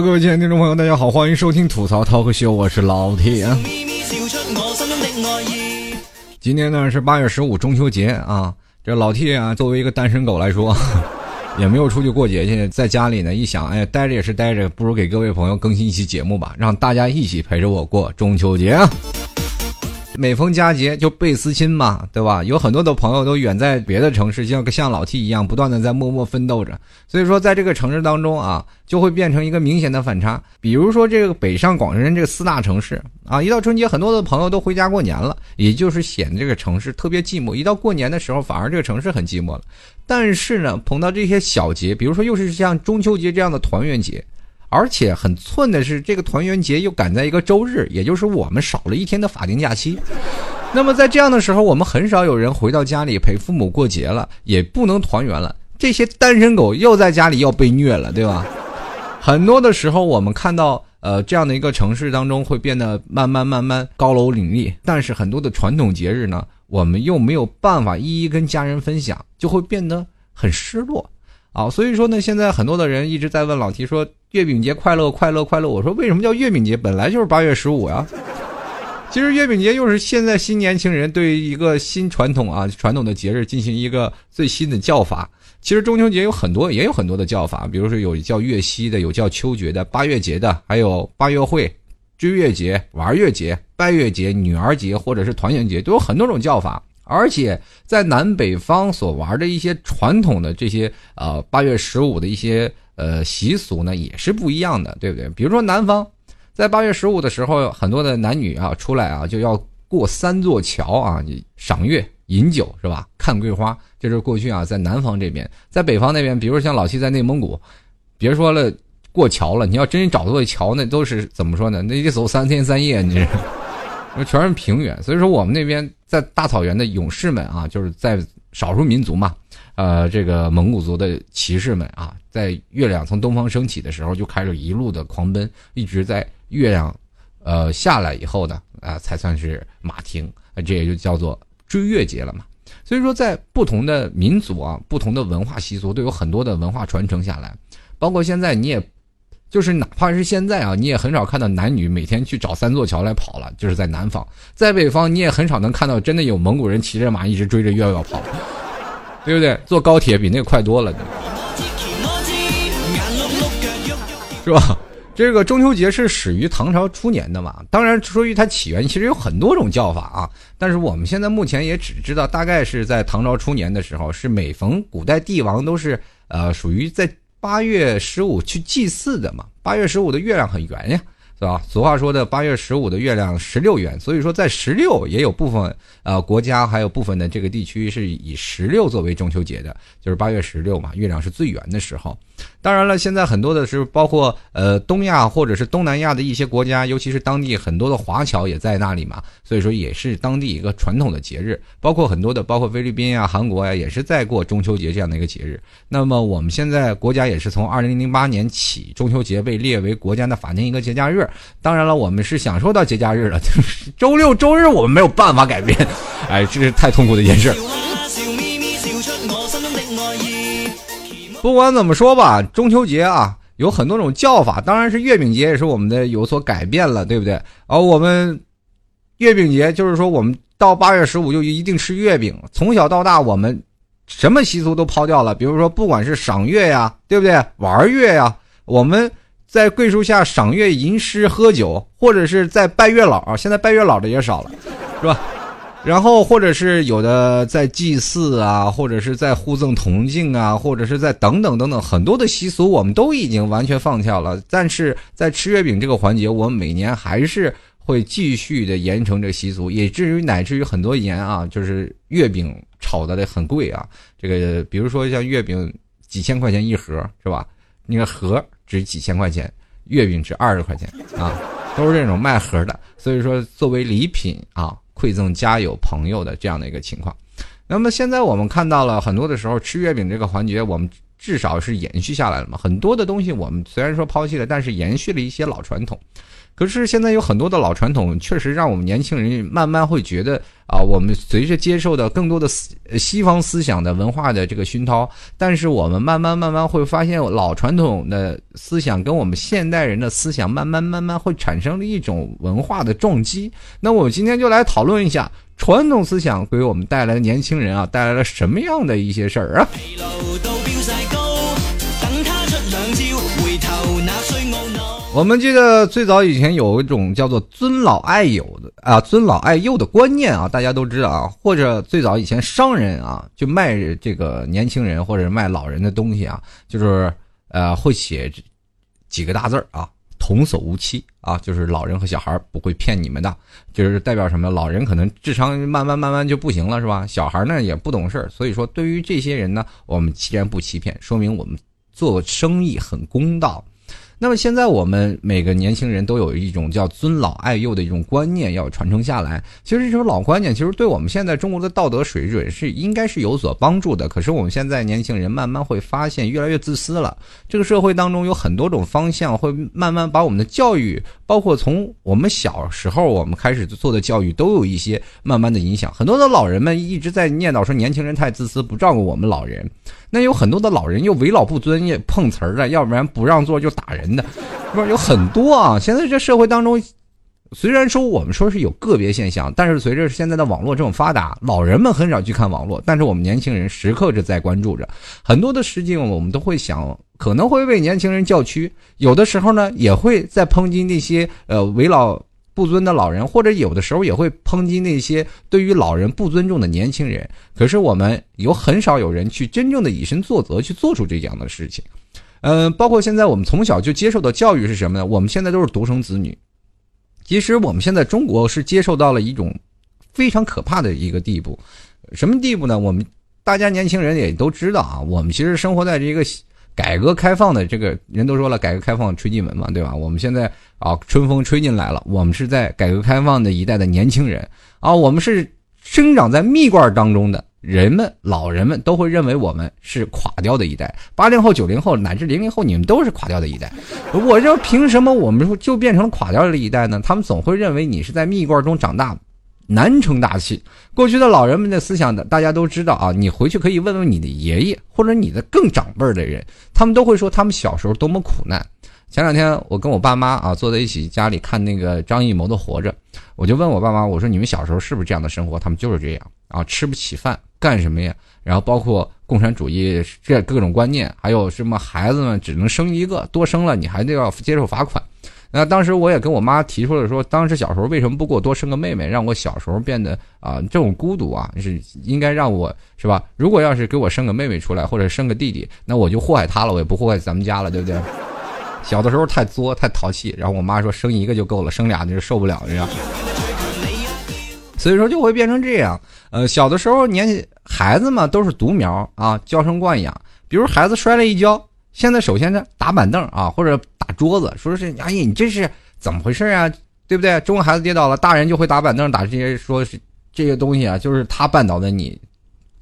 各位亲爱的听众朋友，大家好，欢迎收听吐槽涛和秀，我是老铁。今天呢是八月十五中秋节啊，这老 T 啊，作为一个单身狗来说，也没有出去过节去，在家里呢一想，哎，待着也是待着，不如给各位朋友更新一期节目吧，让大家一起陪着我过中秋节啊。每逢佳节就倍思亲嘛，对吧？有很多的朋友都远在别的城市，像像老 T 一样，不断的在默默奋斗着。所以说，在这个城市当中啊，就会变成一个明显的反差。比如说这个北上广深这四大城市啊，一到春节，很多的朋友都回家过年了，也就是显得这个城市特别寂寞。一到过年的时候，反而这个城市很寂寞了。但是呢，碰到这些小节，比如说又是像中秋节这样的团圆节。而且很寸的是，这个团圆节又赶在一个周日，也就是我们少了一天的法定假期。那么在这样的时候，我们很少有人回到家里陪父母过节了，也不能团圆了。这些单身狗又在家里要被虐了，对吧？很多的时候，我们看到呃这样的一个城市当中会变得慢慢慢慢高楼林立，但是很多的传统节日呢，我们又没有办法一一跟家人分享，就会变得很失落。啊，所以说呢，现在很多的人一直在问老提说月饼节快乐快乐快乐。我说为什么叫月饼节？本来就是八月十五呀。其实月饼节又是现在新年轻人对于一个新传统啊传统的节日进行一个最新的叫法。其实中秋节有很多也有很多的叫法，比如说有叫月夕的，有叫秋节的，八月节的，还有八月会、追月节、玩月节、拜月节、女儿节或者是团圆节，都有很多种叫法。而且在南北方所玩的一些传统的这些呃八月十五的一些呃习俗呢，也是不一样的，对不对？比如说南方，在八月十五的时候，很多的男女啊出来啊就要过三座桥啊，你赏月、饮酒是吧？看桂花，这是过去啊在南方这边，在北方那边，比如像老七在内蒙古，别说了过桥了，你要真找座桥，那都是怎么说呢？那得走三天三夜，你。那全是平原，所以说我们那边在大草原的勇士们啊，就是在少数民族嘛，呃，这个蒙古族的骑士们啊，在月亮从东方升起的时候就开始一路的狂奔，一直在月亮，呃下来以后呢，啊才算是马停，这也就叫做追月节了嘛。所以说，在不同的民族啊，不同的文化习俗都有很多的文化传承下来，包括现在你也。就是哪怕是现在啊，你也很少看到男女每天去找三座桥来跑了。就是在南方，在北方你也很少能看到真的有蒙古人骑着马一直追着月月跑，对不对？坐高铁比那个快多了，是吧？这个中秋节是始于唐朝初年的嘛？当然，说于它起源，其实有很多种叫法啊。但是我们现在目前也只知道，大概是在唐朝初年的时候，是每逢古代帝王都是呃属于在。八月十五去祭祀的嘛，八月十五的月亮很圆呀。是吧？俗话说的八月十五的月亮十六圆，所以说在十六也有部分呃国家还有部分的这个地区是以十六作为中秋节的，就是八月十六嘛，月亮是最圆的时候。当然了，现在很多的是包括呃东亚或者是东南亚的一些国家，尤其是当地很多的华侨也在那里嘛，所以说也是当地一个传统的节日。包括很多的，包括菲律宾呀、韩国呀，也是在过中秋节这样的一个节日。那么我们现在国家也是从二零零八年起，中秋节被列为国家的法定一个节假日。当然了，我们是享受到节假日了，就是周六周日我们没有办法改变，哎，这是太痛苦的一件事。不管怎么说吧，中秋节啊有很多种叫法，当然是月饼节也是我们的有所改变了，对不对？而我们月饼节就是说，我们到八月十五就一定吃月饼，从小到大我们什么习俗都抛掉了，比如说不管是赏月呀，对不对？玩月呀，我们。在桂树下赏月、吟诗、喝酒，或者是在拜月老。现在拜月老的也少了，是吧？然后或者是有的在祭祀啊，或者是在互赠铜镜啊，或者是在等等等等很多的习俗，我们都已经完全放掉了。但是在吃月饼这个环节，我们每年还是会继续的延承这个习俗，也至于乃至于很多年啊，就是月饼炒的很贵啊。这个比如说像月饼几千块钱一盒，是吧？那个盒。值几千块钱，月饼值二十块钱啊，都是这种卖盒的。所以说，作为礼品啊，馈赠家友朋友的这样的一个情况。那么现在我们看到了很多的时候，吃月饼这个环节，我们至少是延续下来了嘛。很多的东西我们虽然说抛弃了，但是延续了一些老传统。可是现在有很多的老传统，确实让我们年轻人慢慢会觉得啊，我们随着接受的更多的西西方思想的文化的这个熏陶，但是我们慢慢慢慢会发现，老传统的思想跟我们现代人的思想慢慢慢慢会产生了一种文化的撞击。那我们今天就来讨论一下传统思想给我们带来的年轻人啊带来了什么样的一些事儿啊。我们记得最早以前有一种叫做尊老爱幼的啊，尊老爱幼的观念啊，大家都知道啊。或者最早以前商人啊，就卖这个年轻人或者卖老人的东西啊，就是呃会写几个大字儿啊，童叟无欺啊，就是老人和小孩不会骗你们的，就是代表什么？老人可能智商慢慢慢慢就不行了，是吧？小孩呢也不懂事儿，所以说对于这些人呢，我们既然不欺骗，说明我们做生意很公道。那么现在我们每个年轻人都有一种叫尊老爱幼的一种观念要传承下来。其实这种老观念，其实对我们现在中国的道德水准是应该是有所帮助的。可是我们现在年轻人慢慢会发现越来越自私了。这个社会当中有很多种方向，会慢慢把我们的教育，包括从我们小时候我们开始做的教育，都有一些慢慢的影响。很多的老人们一直在念叨说年轻人太自私，不照顾我们老人。那有很多的老人又为老不尊，也碰瓷儿的，要不然不让座就打人的，不是有很多啊。现在这社会当中，虽然说我们说是有个别现象，但是随着现在的网络这么发达，老人们很少去看网络，但是我们年轻人时刻是在关注着很多的事情，我们都会想，可能会为年轻人叫屈，有的时候呢，也会在抨击那些呃为老。不尊的老人，或者有的时候也会抨击那些对于老人不尊重的年轻人。可是我们有很少有人去真正的以身作则，去做出这样的事情。嗯，包括现在我们从小就接受的教育是什么呢？我们现在都是独生子女。其实我们现在中国是接受到了一种非常可怕的一个地步，什么地步呢？我们大家年轻人也都知道啊，我们其实生活在这个。改革开放的这个人都说了，改革开放吹进门嘛，对吧？我们现在啊，春风吹进来了。我们是在改革开放的一代的年轻人啊，我们是生长在蜜罐当中的人们，老人们都会认为我们是垮掉的一代。八零后、九零后乃至零零后，你们都是垮掉的一代。我这凭什么我们就变成了垮掉的一代呢？他们总会认为你是在蜜罐中长大。难成大器。过去的老人们的思想的，大家都知道啊。你回去可以问问你的爷爷，或者你的更长辈的人，他们都会说他们小时候多么苦难。前两天我跟我爸妈啊坐在一起，家里看那个张艺谋的《活着》，我就问我爸妈，我说你们小时候是不是这样的生活？他们就是这样啊，吃不起饭干什么呀？然后包括共产主义这各种观念，还有什么孩子们只能生一个，多生了你还得要接受罚款。那当时我也跟我妈提出了说，当时小时候为什么不给我多生个妹妹，让我小时候变得啊这种孤独啊，是应该让我是吧？如果要是给我生个妹妹出来，或者生个弟弟，那我就祸害他了，我也不祸害咱们家了，对不对？小的时候太作太淘气，然后我妈说生一个就够了，生俩就受不了，这样。所以说就会变成这样。呃，小的时候年纪孩子嘛都是独苗啊，娇生惯养，比如孩子摔了一跤。现在首先呢，打板凳啊，或者打桌子，说是阿姨，你这是怎么回事啊？对不对？中国孩子跌倒了，大人就会打板凳，打这些，说是这些东西啊，就是他绊倒的你，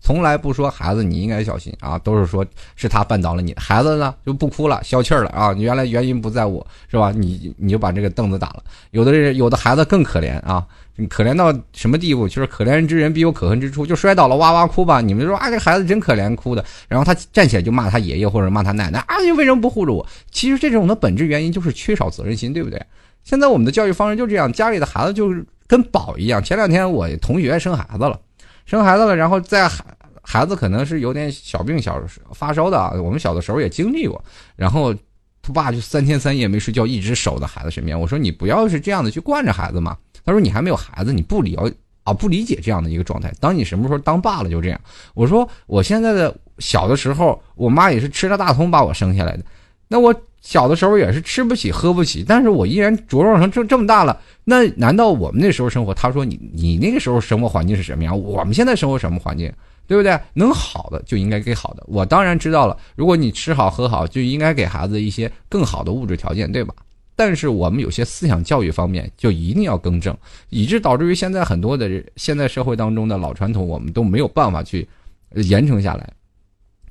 从来不说孩子你应该小心啊，都是说是他绊倒了你。孩子呢就不哭了，消气了啊，原来原因不在我，是吧？你你就把这个凳子打了。有的人有的孩子更可怜啊。可怜到什么地步？就是可怜之人必有可恨之处，就摔倒了哇哇哭吧。你们说啊，这孩子真可怜，哭的。然后他站起来就骂他爷爷或者骂他奶奶啊，你为什么不护着我？其实这种的本质原因就是缺少责任心，对不对？现在我们的教育方式就这样，家里的孩子就是跟宝一样。前两天我同学生孩子了，生孩子了，然后在孩孩子可能是有点小病小发烧的，我们小的时候也经历过。然后他爸就三天三夜没睡觉，一直守在孩子身边。我说你不要是这样的去惯着孩子嘛。他说：“你还没有孩子，你不理啊，不理解这样的一个状态。当你什么时候当爸了，就这样。”我说：“我现在的小的时候，我妈也是吃了大葱把我生下来的。那我小的时候也是吃不起喝不起，但是我依然茁壮成这这么大了。那难道我们那时候生活？他说你你那个时候生活环境是什么样？我们现在生活什么环境？对不对？能好的就应该给好的。我当然知道了，如果你吃好喝好，就应该给孩子一些更好的物质条件，对吧？”但是我们有些思想教育方面就一定要更正，以致导致于现在很多的现在社会当中的老传统，我们都没有办法去严惩下来，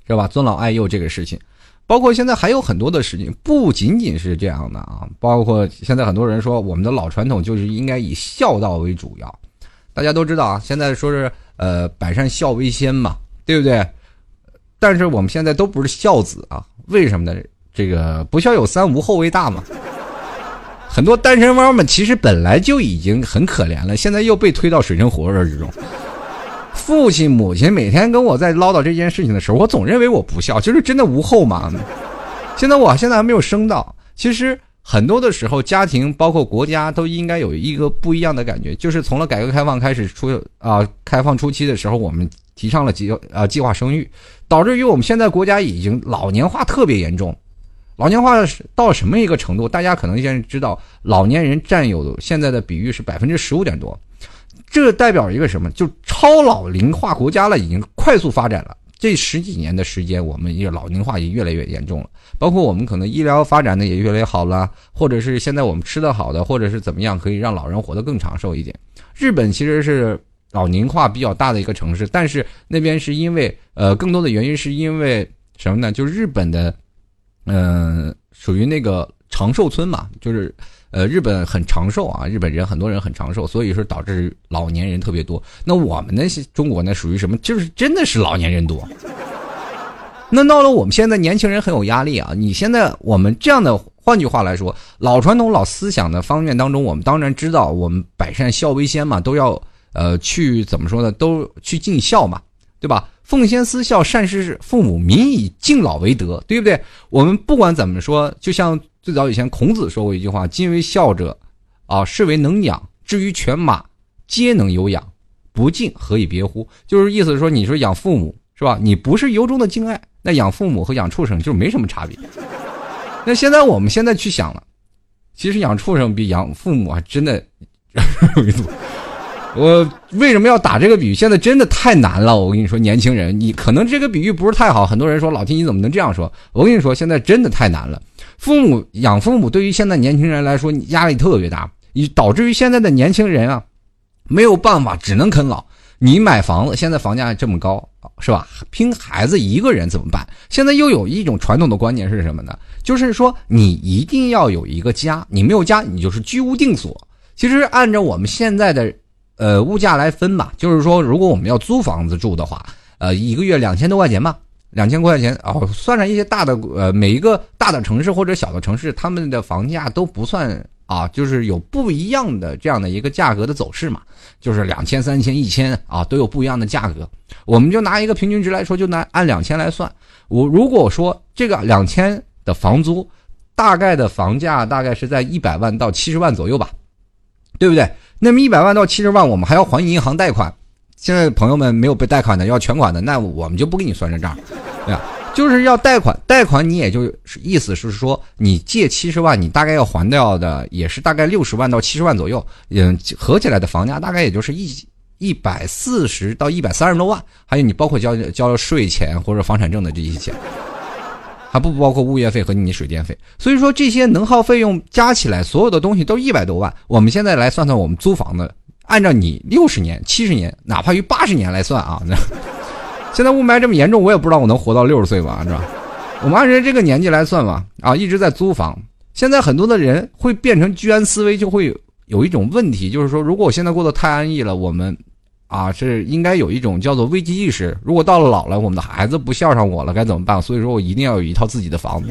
是吧？尊老爱幼这个事情，包括现在还有很多的事情，不仅仅是这样的啊。包括现在很多人说，我们的老传统就是应该以孝道为主要。大家都知道啊，现在说是呃百善孝为先嘛，对不对？但是我们现在都不是孝子啊，为什么呢？这个不孝有三，无后为大嘛。很多单身汪们其实本来就已经很可怜了，现在又被推到水深火热之中。父亲母亲每天跟我在唠叨这件事情的时候，我总认为我不孝，就是真的无后嘛。现在我现在还没有生到，其实很多的时候，家庭包括国家都应该有一个不一样的感觉，就是从了改革开放开始出啊，开放初期的时候，我们提倡了计啊计划生育，导致于我们现在国家已经老年化特别严重。老年化是到什么一个程度？大家可能现在知道，老年人占有现在的比率是百分之十五点多，这代表一个什么？就超老龄化国家了，已经快速发展了。这十几年的时间，我们一个老龄化也越来越严重了。包括我们可能医疗发展的也越来越好了，或者是现在我们吃的好的，或者是怎么样，可以让老人活得更长寿一点。日本其实是老龄化比较大的一个城市，但是那边是因为呃更多的原因是因为什么呢？就日本的。嗯，属于那个长寿村嘛，就是，呃，日本很长寿啊，日本人很多人很长寿，所以说导致老年人特别多。那我们那些中国呢，属于什么？就是真的是老年人多。那到了我们现在年轻人很有压力啊！你现在我们这样的，换句话来说，老传统、老思想的方面当中，我们当然知道，我们百善孝为先嘛，都要呃去怎么说呢？都去尽孝嘛，对吧？奉先思孝，善事父母，民以敬老为德，对不对？我们不管怎么说，就像最早以前孔子说过一句话：“今为孝者，啊，是为能养。至于犬马，皆能有养，不敬，何以别乎？”就是意思说，你说养父母是吧？你不是由衷的敬爱，那养父母和养畜生就没什么差别。那现在我们现在去想了，其实养畜生比养父母还真的。我为什么要打这个比喻？现在真的太难了。我跟你说，年轻人，你可能这个比喻不是太好。很多人说老 T 你怎么能这样说？我跟你说，现在真的太难了。父母养父母对于现在年轻人来说压力特别大，你导致于现在的年轻人啊没有办法，只能啃老。你买房子，现在房价这么高，是吧？拼孩子一个人怎么办？现在又有一种传统的观念是什么呢？就是说你一定要有一个家，你没有家，你就是居无定所。其实按照我们现在的。呃，物价来分吧，就是说，如果我们要租房子住的话，呃，一个月两千多块钱吧，两千块钱哦，算上一些大的，呃，每一个大的城市或者小的城市，他们的房价都不算啊，就是有不一样的这样的一个价格的走势嘛，就是两千、三千、一千啊，都有不一样的价格。我们就拿一个平均值来说，就拿按两千来算。我如果说这个两千的房租，大概的房价大概是在一百万到七十万左右吧，对不对？那么一百万到七十万，我们还要还银行贷款。现在朋友们没有被贷款的，要全款的，那我们就不给你算这账，对吧？就是要贷款，贷款你也就是意思是说，你借七十万，你大概要还掉的也是大概六十万到七十万左右。嗯，合起来的房价大概也就是一一百四十到一百三十多万，还有你包括交交税钱或者房产证的这些钱。还不包括物业费和你水电费，所以说这些能耗费用加起来，所有的东西都一百多万。我们现在来算算，我们租房子，按照你六十年、七十年，哪怕于八十年来算啊，那 现在雾霾这么严重，我也不知道我能活到六十岁吧，是吧？我们按人这个年纪来算吧，啊，一直在租房。现在很多的人会变成居安思危，就会有一种问题，就是说，如果我现在过得太安逸了，我们。啊，是应该有一种叫做危机意识。如果到了老了，我们的孩子不孝上我了，该怎么办？所以说我一定要有一套自己的房子。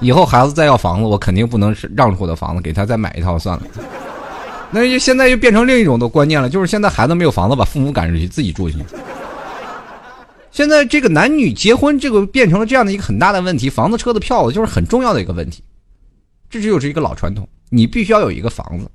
以后孩子再要房子，我肯定不能是让出我的房子给他再买一套算了。那就现在又变成另一种的观念了，就是现在孩子没有房子，把父母赶出去自己住去。现在这个男女结婚，这个变成了这样的一个很大的问题。房子、车子、票子就是很重要的一个问题。这就是一个老传统，你必须要有一个房子，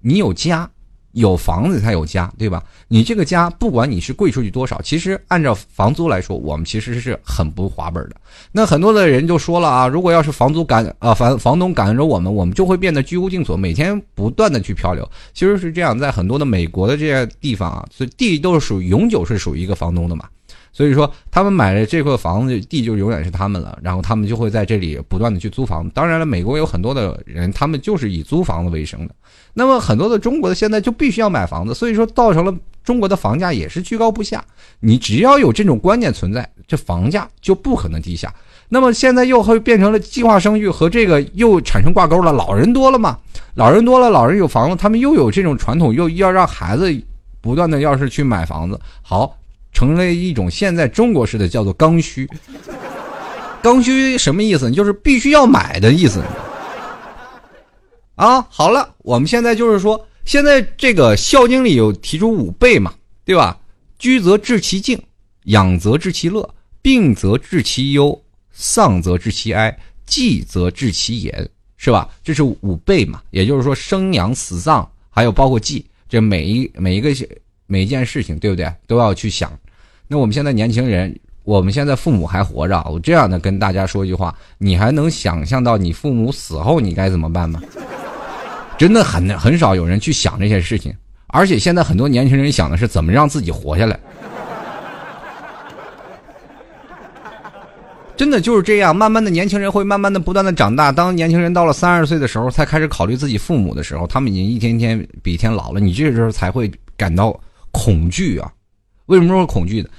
你有家。有房子才有家，对吧？你这个家，不管你是贵出去多少，其实按照房租来说，我们其实是很不划本的。那很多的人就说了啊，如果要是房租赶啊房房东赶着我们，我们就会变得居无定所，每天不断的去漂流。其实是这样，在很多的美国的这些地方啊，所以地都是属于永久是属于一个房东的嘛。所以说，他们买了这块房子，地就永远是他们了。然后他们就会在这里不断的去租房。当然了，美国有很多的人，他们就是以租房子为生的。那么很多的中国的现在就必须要买房子，所以说造成了中国的房价也是居高不下。你只要有这种观念存在，这房价就不可能低下。那么现在又会变成了计划生育和这个又产生挂钩了。老人多了嘛，老人多了，老人有房子，他们又有这种传统，又要让孩子不断的要是去买房子，好，成了一种现在中国式的叫做刚需。刚需什么意思？就是必须要买的意思。啊，好了，我们现在就是说，现在这个《孝经》里有提出五备嘛，对吧？居则治其静，养则治其乐，病则治其忧，丧则治其哀，祭则治其言，是吧？这是五备嘛，也就是说，生养死葬，还有包括祭，这每一每一个每一件事情，对不对？都要去想。那我们现在年轻人，我们现在父母还活着，我这样的跟大家说一句话：你还能想象到你父母死后你该怎么办吗？真的很很少有人去想这些事情，而且现在很多年轻人想的是怎么让自己活下来。真的就是这样，慢慢的年轻人会慢慢的不断的长大。当年轻人到了三十岁的时候，才开始考虑自己父母的时候，他们已经一天天比一天老了。你这时候才会感到恐惧啊！为什么说恐惧的？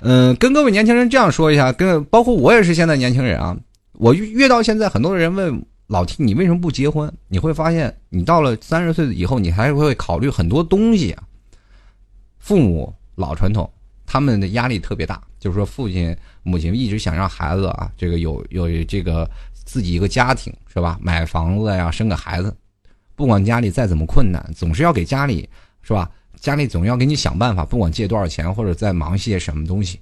嗯，跟各位年轻人这样说一下，跟包括我也是现在年轻人啊，我越到现在，很多人问。老提你为什么不结婚？你会发现，你到了三十岁以后，你还会考虑很多东西啊。父母老传统，他们的压力特别大，就是说父亲母亲一直想让孩子啊，这个有有这个自己一个家庭是吧？买房子呀，生个孩子，不管家里再怎么困难，总是要给家里是吧？家里总要给你想办法，不管借多少钱或者再忙些什么东西。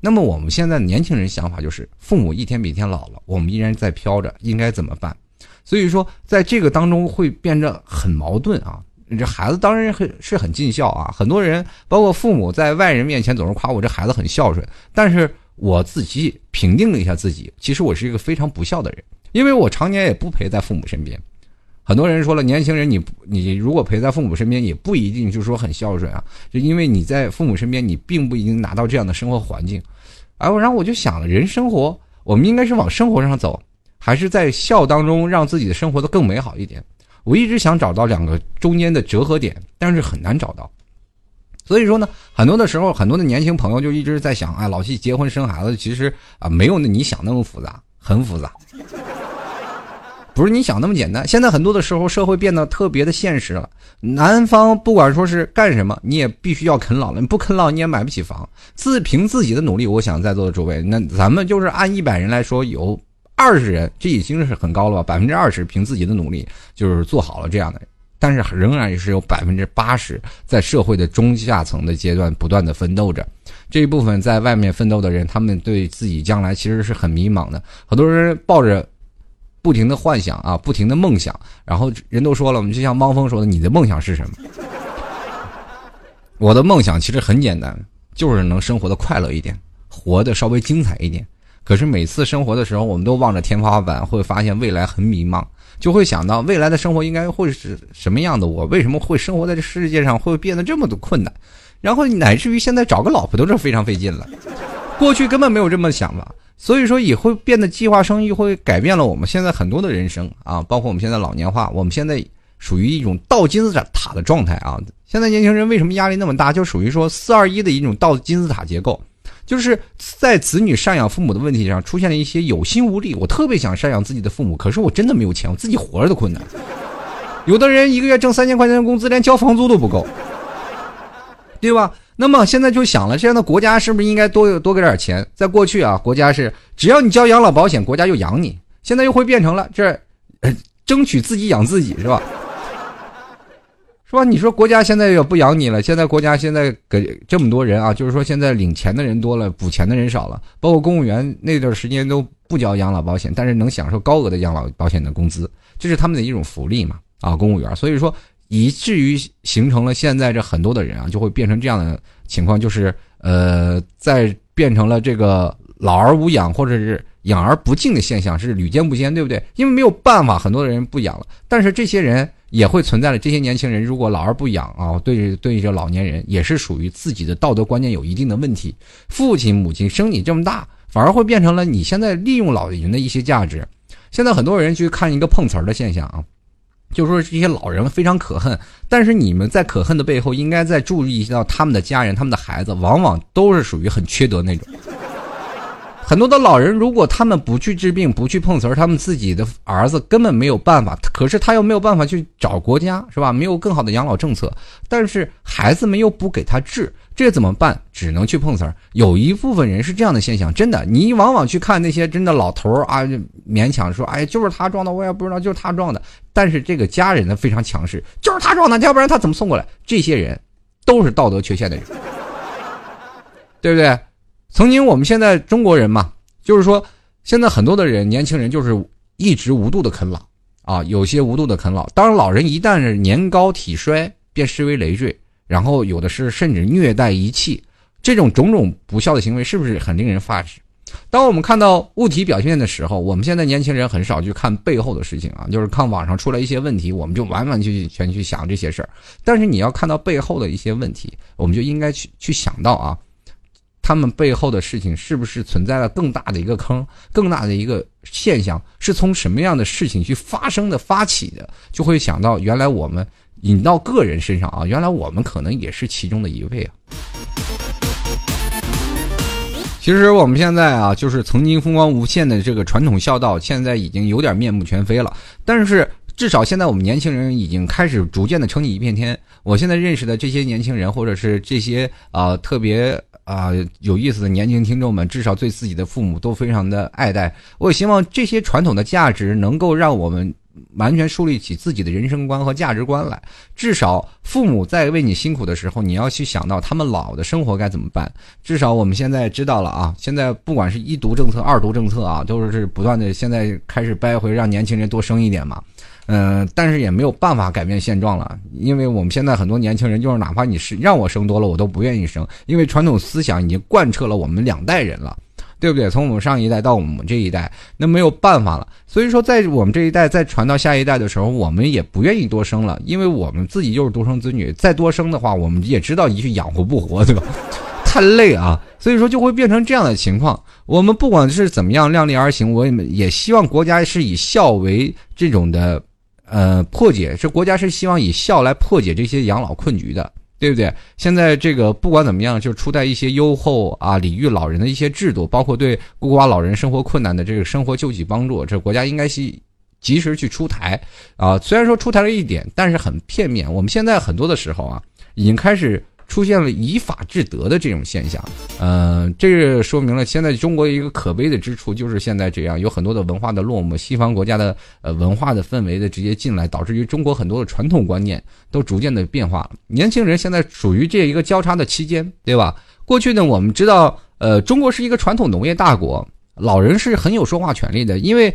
那么我们现在年轻人想法就是，父母一天比一天老了，我们依然在飘着，应该怎么办？所以说，在这个当中会变得很矛盾啊。这孩子当然很是很尽孝啊，很多人包括父母在外人面前总是夸我这孩子很孝顺，但是我自己评定了一下自己，其实我是一个非常不孝的人，因为我常年也不陪在父母身边。很多人说了，年轻人你你如果陪在父母身边，也不一定就是说很孝顺啊，就因为你在父母身边，你并不一定拿到这样的生活环境。哎，然后我就想了，人生活我们应该是往生活上走，还是在孝当中让自己的生活的更美好一点？我一直想找到两个中间的折合点，但是很难找到。所以说呢，很多的时候，很多的年轻朋友就一直在想，哎，老七结婚生孩子，其实啊，没有你想那么复杂，很复杂。不是你想那么简单。现在很多的时候，社会变得特别的现实了。男方不管说是干什么，你也必须要啃老了。你不啃老，你也买不起房。自凭自己的努力，我想在座的诸位，那咱们就是按一百人来说，有二十人，这已经是很高了吧？百分之二十凭自己的努力就是做好了这样的，但是仍然也是有百分之八十在社会的中下层的阶段不断的奋斗着。这一部分在外面奋斗的人，他们对自己将来其实是很迷茫的。很多人抱着。不停的幻想啊，不停的梦想，然后人都说了，我们就像汪峰说的，你的梦想是什么？我的梦想其实很简单，就是能生活的快乐一点，活得稍微精彩一点。可是每次生活的时候，我们都望着天花板，会发现未来很迷茫，就会想到未来的生活应该会是什么样的？我为什么会生活在这世界上，会变得这么多困难？然后乃至于现在找个老婆都是非常费劲了，过去根本没有这么想法。所以说也会变得计划生育，会改变了我们现在很多的人生啊，包括我们现在老年化，我们现在属于一种倒金字塔的状态啊。现在年轻人为什么压力那么大？就属于说四二一的一种倒金字塔结构，就是在子女赡养父母的问题上出现了一些有心无力。我特别想赡养自己的父母，可是我真的没有钱，我自己活着都困难。有的人一个月挣三千块钱的工资，连交房租都不够，对吧？那么现在就想了，现在国家是不是应该多多给点钱？在过去啊，国家是只要你交养老保险，国家就养你。现在又会变成了这，呃争取自己养自己，是吧？是吧？你说国家现在也不养你了，现在国家现在给这么多人啊，就是说现在领钱的人多了，补钱的人少了，包括公务员那段时间都不交养老保险，但是能享受高额的养老保险的工资，这是他们的一种福利嘛？啊，公务员，所以说。以至于形成了现在这很多的人啊，就会变成这样的情况，就是呃，在变成了这个老而无养或者是养而不敬的现象是屡见不鲜，对不对？因为没有办法，很多的人不养了，但是这些人也会存在了。这些年轻人如果老而不养啊，对对这老年人也是属于自己的道德观念有一定的问题。父亲母亲生你这么大，反而会变成了你现在利用老人的一些价值。现在很多人去看一个碰瓷儿的现象啊。就说这些老人非常可恨，但是你们在可恨的背后，应该在注意到他们的家人、他们的孩子，往往都是属于很缺德那种。很多的老人，如果他们不去治病、不去碰瓷儿，他们自己的儿子根本没有办法。可是他又没有办法去找国家，是吧？没有更好的养老政策，但是孩子们又不给他治，这怎么办？只能去碰瓷儿。有一部分人是这样的现象，真的，你往往去看那些真的老头儿啊，勉强说，哎，就是他撞的，我也不知道就是他撞的。但是这个家人呢非常强势，就是他撞的，要不然他怎么送过来？这些人都是道德缺陷的人，对不对？曾经我们现在中国人嘛，就是说，现在很多的人年轻人就是一直无度的啃老啊，有些无度的啃老。当，老人一旦是年高体衰，便视为累赘，然后有的是甚至虐待遗弃，这种种种不孝的行为，是不是很令人发指？当我们看到物体表现的时候，我们现在年轻人很少去看背后的事情啊，就是看网上出来一些问题，我们就完完全全去想这些事儿。但是你要看到背后的一些问题，我们就应该去去想到啊。他们背后的事情是不是存在了更大的一个坑，更大的一个现象？是从什么样的事情去发生的、发起的？就会想到，原来我们引到个人身上啊，原来我们可能也是其中的一位啊。其实我们现在啊，就是曾经风光无限的这个传统孝道，现在已经有点面目全非了。但是至少现在我们年轻人已经开始逐渐的撑起一片天。我现在认识的这些年轻人，或者是这些啊特别。啊，有意思的年轻听众们，至少对自己的父母都非常的爱戴。我也希望这些传统的价值能够让我们完全树立起自己的人生观和价值观来。至少父母在为你辛苦的时候，你要去想到他们老的生活该怎么办。至少我们现在知道了啊，现在不管是一读政策、二读政策啊，都是不断的现在开始掰回让年轻人多生一点嘛。嗯，但是也没有办法改变现状了，因为我们现在很多年轻人就是，哪怕你是让我生多了，我都不愿意生，因为传统思想已经贯彻了我们两代人了，对不对？从我们上一代到我们这一代，那没有办法了。所以说，在我们这一代再传到下一代的时候，我们也不愿意多生了，因为我们自己就是独生子女，再多生的话，我们也知道一句养活不活，对吧？太累啊，所以说就会变成这样的情况。我们不管是怎么样量力而行，我也也希望国家是以孝为这种的。呃，破解这国家是希望以孝来破解这些养老困局的，对不对？现在这个不管怎么样，就出台一些优厚啊礼遇老人的一些制度，包括对孤寡老人生活困难的这个生活救济帮助，这国家应该是及时去出台啊。虽然说出台了一点，但是很片面。我们现在很多的时候啊，已经开始。出现了以法治德的这种现象，呃，这说明了现在中国一个可悲的之处，就是现在这样有很多的文化的落寞，西方国家的呃文化的氛围的直接进来，导致于中国很多的传统观念都逐渐的变化了。年轻人现在属于这一个交叉的期间，对吧？过去呢，我们知道，呃，中国是一个传统农业大国，老人是很有说话权利的，因为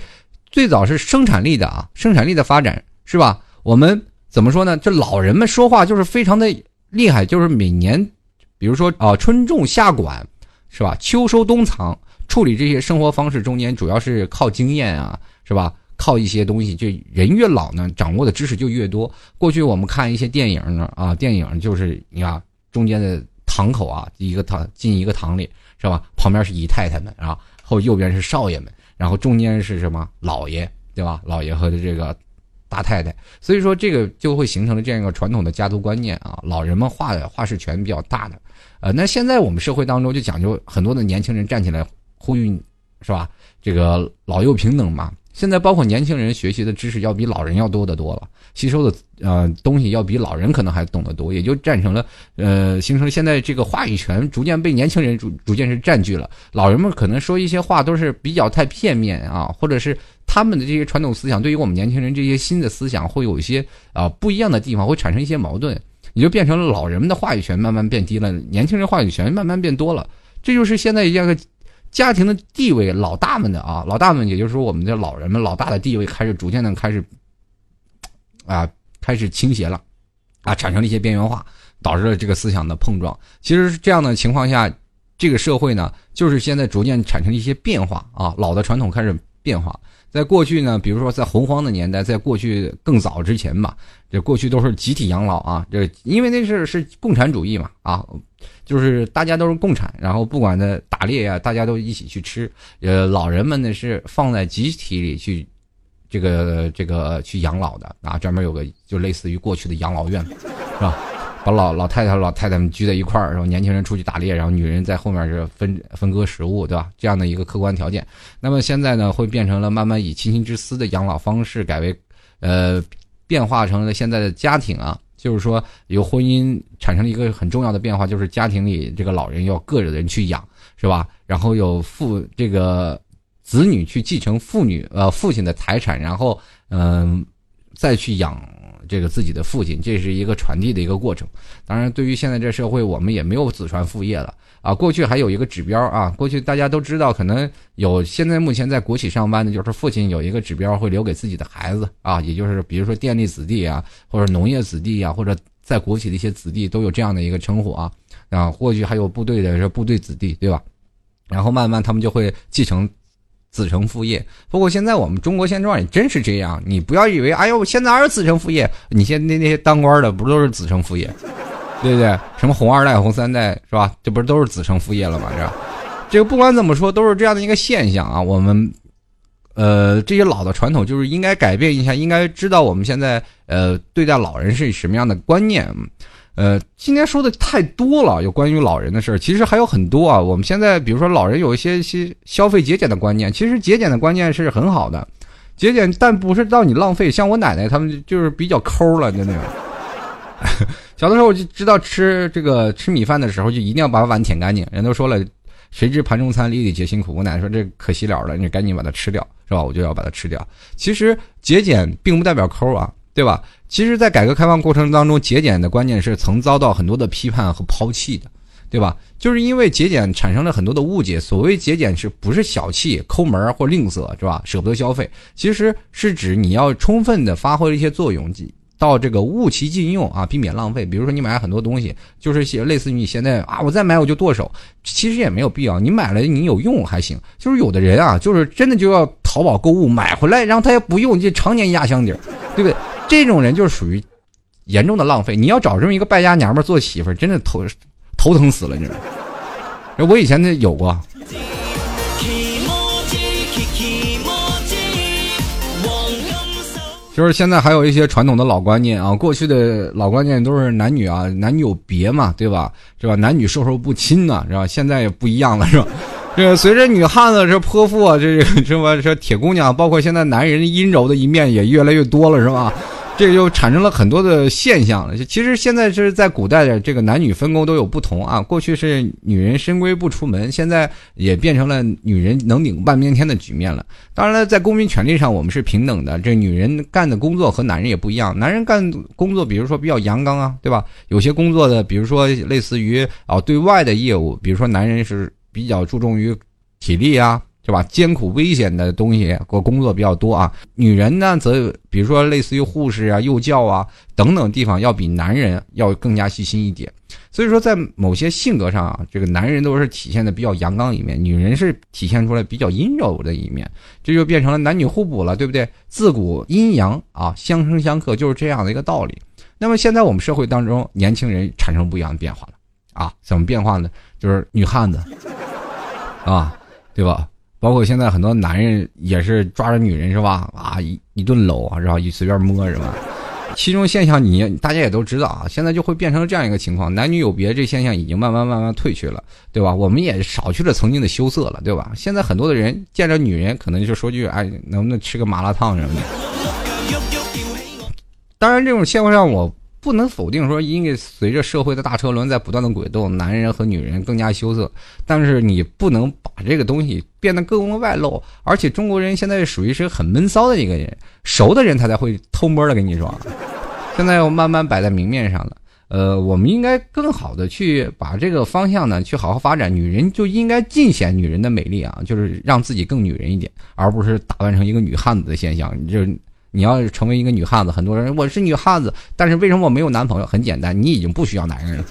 最早是生产力的啊，生产力的发展是吧？我们怎么说呢？这老人们说话就是非常的。厉害就是每年，比如说啊，春种夏管，是吧？秋收冬藏，处理这些生活方式中间，主要是靠经验啊，是吧？靠一些东西，就人越老呢，掌握的知识就越多。过去我们看一些电影呢，啊，电影就是你看中间的堂口啊，一个堂进一个堂里，是吧？旁边是姨太太们啊，后右边是少爷们，然后中间是什么老爷，对吧？老爷和这个。大太太，所以说这个就会形成了这样一个传统的家族观念啊，老人们话话事权比较大的，呃，那现在我们社会当中就讲究很多的年轻人站起来呼吁，是吧？这个老幼平等嘛。现在包括年轻人学习的知识要比老人要多得多了，吸收的呃东西要比老人可能还懂得多，也就占成了呃形成现在这个话语权逐渐被年轻人逐逐渐是占据了，老人们可能说一些话都是比较太片面啊，或者是他们的这些传统思想对于我们年轻人这些新的思想会有一些啊不一样的地方，会产生一些矛盾，也就变成了老人们的话语权慢慢变低了，年轻人话语权慢慢变多了，这就是现在一个。家庭的地位，老大们的啊，老大们，也就是说我们的老人们，老大的地位开始逐渐的开始，啊，开始倾斜了，啊，产生了一些边缘化，导致了这个思想的碰撞。其实是这样的情况下，这个社会呢，就是现在逐渐产生一些变化啊，老的传统开始变化。在过去呢，比如说在洪荒的年代，在过去更早之前吧，这过去都是集体养老啊，这因为那是是共产主义嘛啊。就是大家都是共产，然后不管的打猎呀，大家都一起去吃。呃，老人们呢是放在集体里去这个这个去养老的啊，专门有个就类似于过去的养老院，是吧？把老老太太、老太太们聚在一块儿，然后年轻人出去打猎，然后女人在后面是分分割食物，对吧？这样的一个客观条件。那么现在呢，会变成了慢慢以亲情之私的养老方式改为，呃，变化成了现在的家庭啊，就是说有婚姻产生了一个很重要的变化，就是家庭里这个老人要个人去养，是吧？然后有父这个子女去继承父女呃父亲的财产，然后嗯再去养。这个自己的父亲，这是一个传递的一个过程。当然，对于现在这社会，我们也没有子传父业了啊。过去还有一个指标啊，过去大家都知道，可能有现在目前在国企上班的，就是父亲有一个指标会留给自己的孩子啊，也就是比如说电力子弟啊，或者农业子弟啊，或者在国企的一些子弟都有这样的一个称呼啊啊。过去还有部队的是部队子弟，对吧？然后慢慢他们就会继承。子承父业，不过现在我们中国现状也真是这样。你不要以为，哎呦，现在还是子承父业。你现那那些当官的，不都是子承父业，对不对？什么红二代、红三代，是吧？这不是都是子承父业了吗？这，这个不管怎么说，都是这样的一个现象啊。我们，呃，这些老的传统就是应该改变一下，应该知道我们现在呃对待老人是什么样的观念。呃，今天说的太多了，有关于老人的事儿，其实还有很多啊。我们现在比如说老人有一些些消费节俭的观念，其实节俭的观念是很好的，节俭但不是让你浪费。像我奶奶他们就是比较抠了，就那种。小的时候我就知道吃这个吃米饭的时候就一定要把碗舔干净。人都说了，谁知盘中餐，粒粒皆辛苦。我奶奶说这可惜了了，你赶紧把它吃掉，是吧？我就要把它吃掉。其实节俭并不代表抠啊。对吧？其实，在改革开放过程当中，节俭的关键是曾遭到很多的批判和抛弃的，对吧？就是因为节俭产生了很多的误解。所谓节俭，是不是小气、抠门或吝啬，是吧？舍不得消费，其实是指你要充分的发挥一些作用。到这个物其尽用啊，避免浪费。比如说你买了很多东西，就是些类似于你现在啊，我再买我就剁手，其实也没有必要。你买了你有用还行。就是有的人啊，就是真的就要淘宝购物买回来，然后他也不用，就常年压箱底儿，对不对？这种人就是属于严重的浪费。你要找这么一个败家娘们做媳妇儿，真的头头疼死了，你知道？我以前那有过。就是现在还有一些传统的老观念啊，过去的老观念都是男女啊，男女有别嘛，对吧？是吧？男女授受不亲呐，是吧？现在也不一样了，是吧？这随着女汉子这泼妇啊，这什么这铁姑娘，包括现在男人阴柔的一面也越来越多了，是吧？这就产生了很多的现象了。其实现在是在古代的这个男女分工都有不同啊。过去是女人深闺不出门，现在也变成了女人能顶半边天的局面了。当然了，在公民权利上，我们是平等的。这女人干的工作和男人也不一样。男人干工作，比如说比较阳刚啊，对吧？有些工作的，比如说类似于啊对外的业务，比如说男人是比较注重于体力啊。是吧？艰苦危险的东西和工作比较多啊。女人呢，则比如说类似于护士啊、幼教啊等等地方，要比男人要更加细心一点。所以说，在某些性格上啊，这个男人都是体现的比较阳刚一面，女人是体现出来比较阴柔的一面，这就变成了男女互补了，对不对？自古阴阳啊，相生相克，就是这样的一个道理。那么现在我们社会当中，年轻人产生不一样的变化了啊？怎么变化呢？就是女汉子啊，对吧？包括现在很多男人也是抓着女人是吧？啊，一一顿搂啊，然后一随便摸是吧？其中现象你大家也都知道啊，现在就会变成这样一个情况，男女有别这现象已经慢慢慢慢退去了，对吧？我们也少去了曾经的羞涩了，对吧？现在很多的人见着女人可能就说句哎，能不能吃个麻辣烫什么的？当然这种现象我。不能否定说，因为随着社会的大车轮在不断的滚动，男人和女人更加羞涩。但是你不能把这个东西变得更外露。而且中国人现在属于是很闷骚的一个人，熟的人他才会偷摸的跟你说。现在要慢慢摆在明面上了。呃，我们应该更好的去把这个方向呢，去好好发展。女人就应该尽显女人的美丽啊，就是让自己更女人一点，而不是打扮成一个女汉子的现象。就。你要成为一个女汉子，很多人我是女汉子，但是为什么我没有男朋友？很简单，你已经不需要男人了。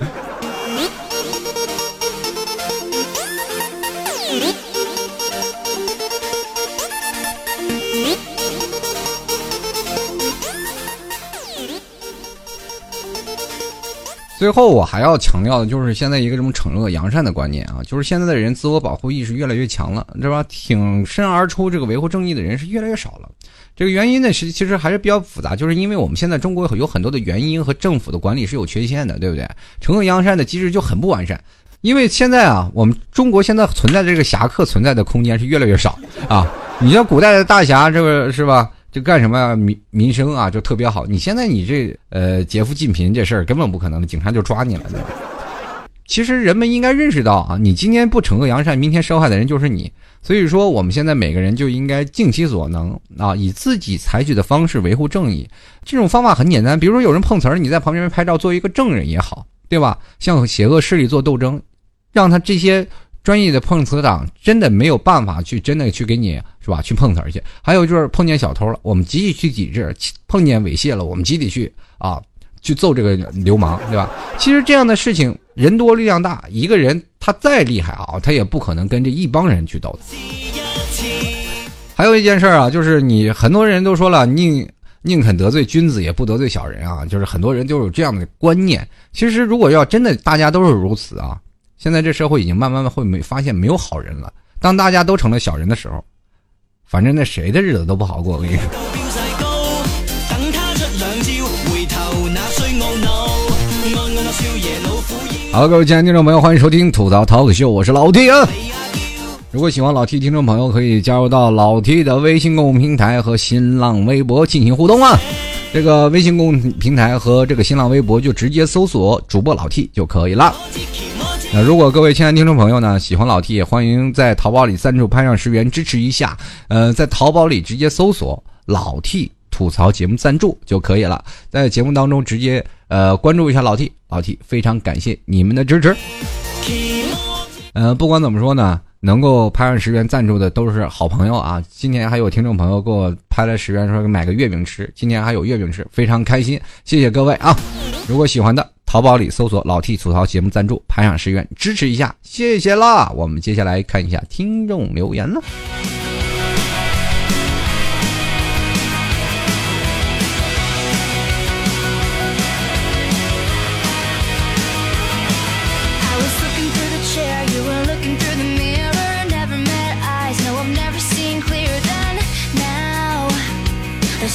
最后，我还要强调的就是现在一个这么惩恶扬善的观念啊，就是现在的人自我保护意识越来越强了，对吧？挺身而出这个维护正义的人是越来越少了。这个原因呢，实其实还是比较复杂，就是因为我们现在中国有很多的原因和政府的管理是有缺陷的，对不对？惩恶扬善的机制就很不完善。因为现在啊，我们中国现在存在的这个侠客存在的空间是越来越少啊。你像古代的大侠，这个是吧？就干什么民民生啊，就特别好。你现在你这呃劫富济贫这事儿根本不可能，警察就抓你了。其实人们应该认识到啊，你今天不惩恶扬善，明天受害的人就是你。所以说，我们现在每个人就应该尽其所能啊，以自己采取的方式维护正义。这种方法很简单，比如说有人碰瓷儿，你在旁边拍照做一个证人也好，对吧？向邪恶势力做斗争，让他这些。专业的碰瓷党真的没有办法去真的去给你是吧？去碰瓷儿去。还有就是碰见小偷了，我们集体去抵制；碰见猥亵了，我们集体去啊去揍这个流氓，对吧？其实这样的事情人多力量大，一个人他再厉害啊，他也不可能跟这一帮人去斗。还有一件事啊，就是你很多人都说了，宁宁肯得罪君子，也不得罪小人啊，就是很多人都有这样的观念。其实如果要真的大家都是如此啊。现在这社会已经慢慢的会没发现没有好人了。当大家都成了小人的时候，反正那谁的日子都不好过。我跟你说。好，各位亲爱的听众朋友，欢迎收听吐槽 talk 秀，我是老 T 啊。如果喜欢老 T 听众朋友，可以加入到老 T 的微信公众平台和新浪微博进行互动啊。这个微信公众平台和这个新浪微博就直接搜索主播老 T 就可以了。那如果各位亲爱的听众朋友呢喜欢老 T，也欢迎在淘宝里赞助拍上十元支持一下。呃，在淘宝里直接搜索“老 T 吐槽节目赞助”就可以了，在节目当中直接呃关注一下老 T，老 T 非常感谢你们的支持。呃，不管怎么说呢，能够拍上十元赞助的都是好朋友啊。今天还有听众朋友给我拍了十元，说买个月饼吃，今天还有月饼吃，非常开心，谢谢各位啊！如果喜欢的。淘宝里搜索“老 T 吐槽节目赞助”，拍上十元支持一下，谢谢啦！我们接下来看一下听众留言了。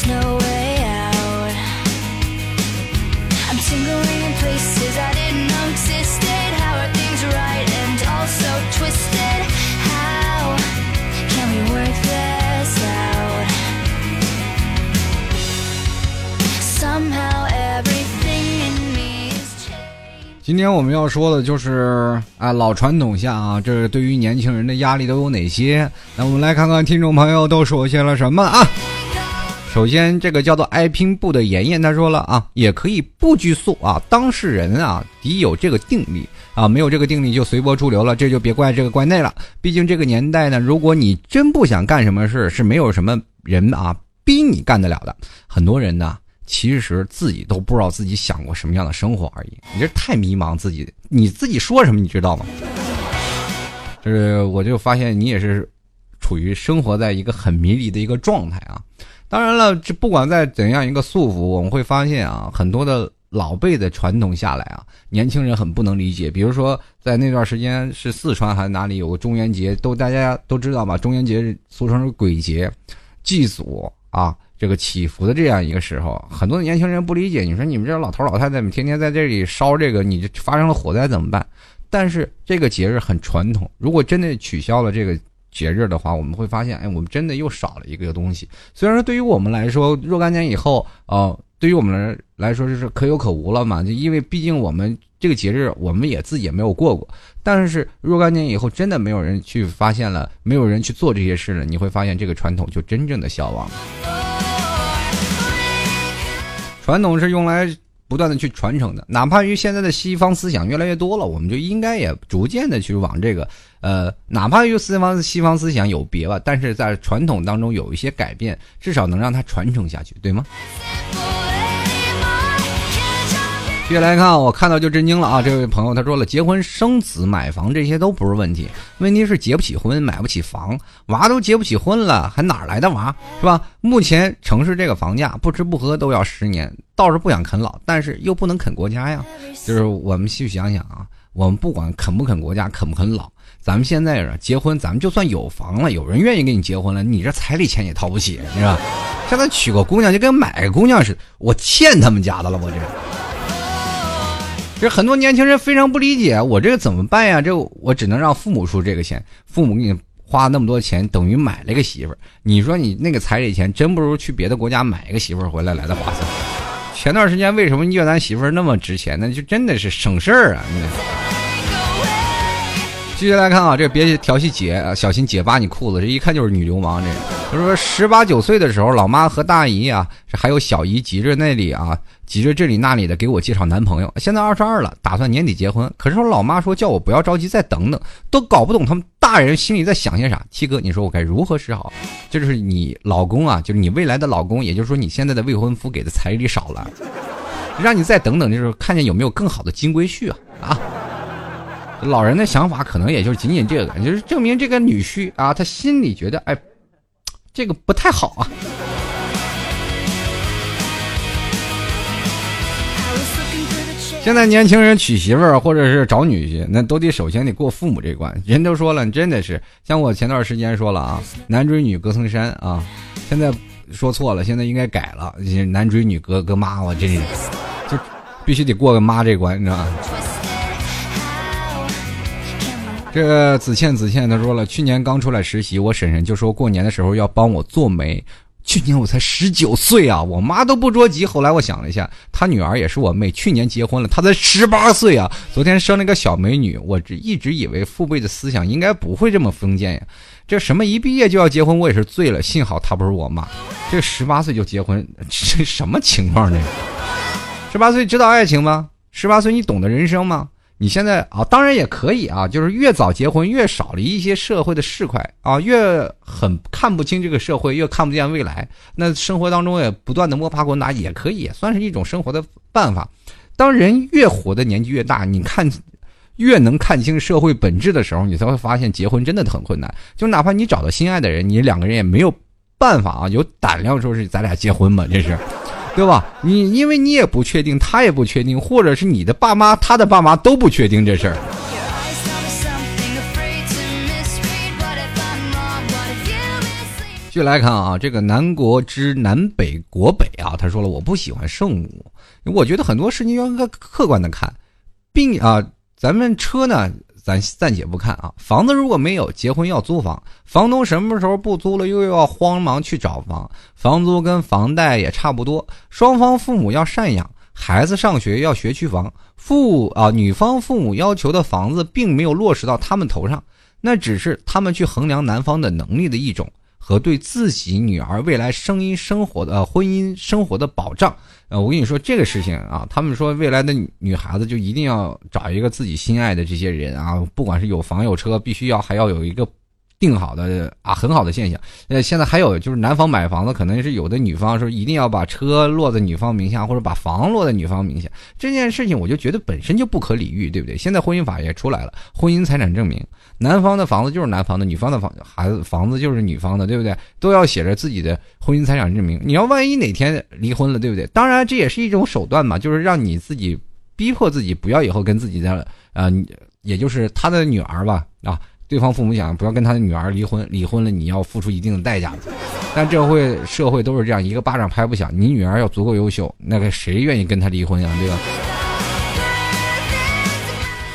No way out. I'm singling in places i didn't know existed. How are things right and also twisted? How can we work this out? Somehow everything in me is changed. 今天我们要说的就是啊老传统下啊这对于年轻人的压力都有哪些？那我们来看看听众朋友都说些了什么啊？首先，这个叫做爱拼布的妍妍，他说了啊，也可以不拘束啊，当事人啊，得有这个定力啊，没有这个定力就随波逐流了，这就别怪这个怪那了。毕竟这个年代呢，如果你真不想干什么事，是没有什么人啊逼你干得了的。很多人呢。其实自己都不知道自己想过什么样的生活而已，你这太迷茫自己，你自己说什么你知道吗？就是我就发现你也是处于生活在一个很迷离的一个状态啊。当然了，这不管在怎样一个束缚，我们会发现啊，很多的老辈的传统下来啊，年轻人很不能理解。比如说在那段时间是四川还是哪里有个中元节，都大家都知道吧？中元节俗称是鬼节，祭祖啊。这个祈福的这样一个时候，很多的年轻人不理解。你说你们这老头老太太们天天在这里烧这个，你这发生了火灾怎么办？但是这个节日很传统，如果真的取消了这个节日的话，我们会发现，哎，我们真的又少了一个东西。虽然说对于我们来说，若干年以后，呃，对于我们来说就是可有可无了嘛，就因为毕竟我们这个节日我们也自己也没有过过。但是若干年以后，真的没有人去发现了，没有人去做这些事了，你会发现这个传统就真正的消亡了。传统是用来不断的去传承的，哪怕于现在的西方思想越来越多了，我们就应该也逐渐的去往这个，呃，哪怕于西方西方思想有别吧，但是在传统当中有一些改变，至少能让它传承下去，对吗？接下来看，我看到就震惊了啊！这位朋友他说了，结婚生子、买房这些都不是问题，问题是结不起婚、买不起房，娃都结不起婚了，还哪来的娃是吧？目前城市这个房价不吃不喝都要十年，倒是不想啃老，但是又不能啃国家呀。就是我们细想想啊，我们不管啃不啃国家、啃不啃老，咱们现在结婚，咱们就算有房了，有人愿意跟你结婚了，你这彩礼钱也掏不起，是吧？现在娶个姑娘就跟买个姑娘似的，我欠他们家的了，我这。这很多年轻人非常不理解，我这个怎么办呀？这我只能让父母出这个钱，父母给你花那么多钱，等于买了个媳妇儿。你说你那个彩礼钱，真不如去别的国家买一个媳妇儿回来来的划算。前段时间为什么越南媳妇儿那么值钱呢？就真的是省事儿啊！继续来看啊，这别调戏姐，小心姐扒你裤子。这一看就是女流氓。这他说十八九岁的时候，老妈和大姨啊，还有小姨急着那里啊。急着这里那里的给我介绍男朋友，现在二十二了，打算年底结婚。可是我老妈说叫我不要着急，再等等，都搞不懂他们大人心里在想些啥。七哥，你说我该如何是好？就是你老公啊，就是你未来的老公，也就是说你现在的未婚夫给的彩礼少了，让你再等等，就是看见有没有更好的金龟婿啊啊！老人的想法可能也就仅仅这个，就是证明这个女婿啊，他心里觉得哎，这个不太好啊。现在年轻人娶媳妇儿或者是找女婿，那都得首先得过父母这关。人都说了，真的是像我前段时间说了啊，男追女隔层山啊。现在说错了，现在应该改了，男追女隔隔妈。我这就必须得过个妈这关，你知道吗？这子倩子倩她说了，去年刚出来实习，我婶婶就说过年的时候要帮我做媒。去年我才十九岁啊，我妈都不着急。后来我想了一下，她女儿也是我妹，去年结婚了，她才十八岁啊。昨天生了个小美女，我一直以为父辈的思想应该不会这么封建呀。这什么一毕业就要结婚，我也是醉了。幸好她不是我妈，这十八岁就结婚，这什么情况呢？十八岁知道爱情吗？十八岁你懂得人生吗？你现在啊，当然也可以啊，就是越早结婚越少了一些社会的市侩啊，越很看不清这个社会，越看不见未来。那生活当中也不断的摸爬滚打，也可以也算是一种生活的办法。当人越活的年纪越大，你看越能看清社会本质的时候，你才会发现结婚真的很困难。就哪怕你找到心爱的人，你两个人也没有办法啊，有胆量说是咱俩结婚吧？这是。对吧？你因为你也不确定，他也不确定，或者是你的爸妈、他的爸妈都不确定这事儿。继续来看啊，这个南国之南北国北啊，他说了，我不喜欢圣母，我觉得很多事情要客客观的看，并啊，咱们车呢。咱暂且不看啊，房子如果没有结婚要租房，房东什么时候不租了又要慌忙去找房，房租跟房贷也差不多，双方父母要赡养，孩子上学要学区房，父啊女方父母要求的房子并没有落实到他们头上，那只是他们去衡量男方的能力的一种。和对自己女儿未来声音生活的婚姻生活的保障，呃，我跟你说这个事情啊，他们说未来的女孩子就一定要找一个自己心爱的这些人啊，不管是有房有车，必须要还要有一个定好的啊很好的现象。呃，现在还有就是男方买房子，可能是有的女方说一定要把车落在女方名下，或者把房落在女方名下，这件事情我就觉得本身就不可理喻，对不对？现在婚姻法也出来了，婚姻财产证明。男方的房子就是男方的，女方的房孩子房子就是女方的，对不对？都要写着自己的婚姻财产证明。你要万一哪天离婚了，对不对？当然这也是一种手段嘛，就是让你自己逼迫自己不要以后跟自己的呃，也就是他的女儿吧啊，对方父母想不要跟他的女儿离婚，离婚了你要付出一定的代价。但这会社会都是这样，一个巴掌拍不响。你女儿要足够优秀，那个谁愿意跟他离婚呀？对吧？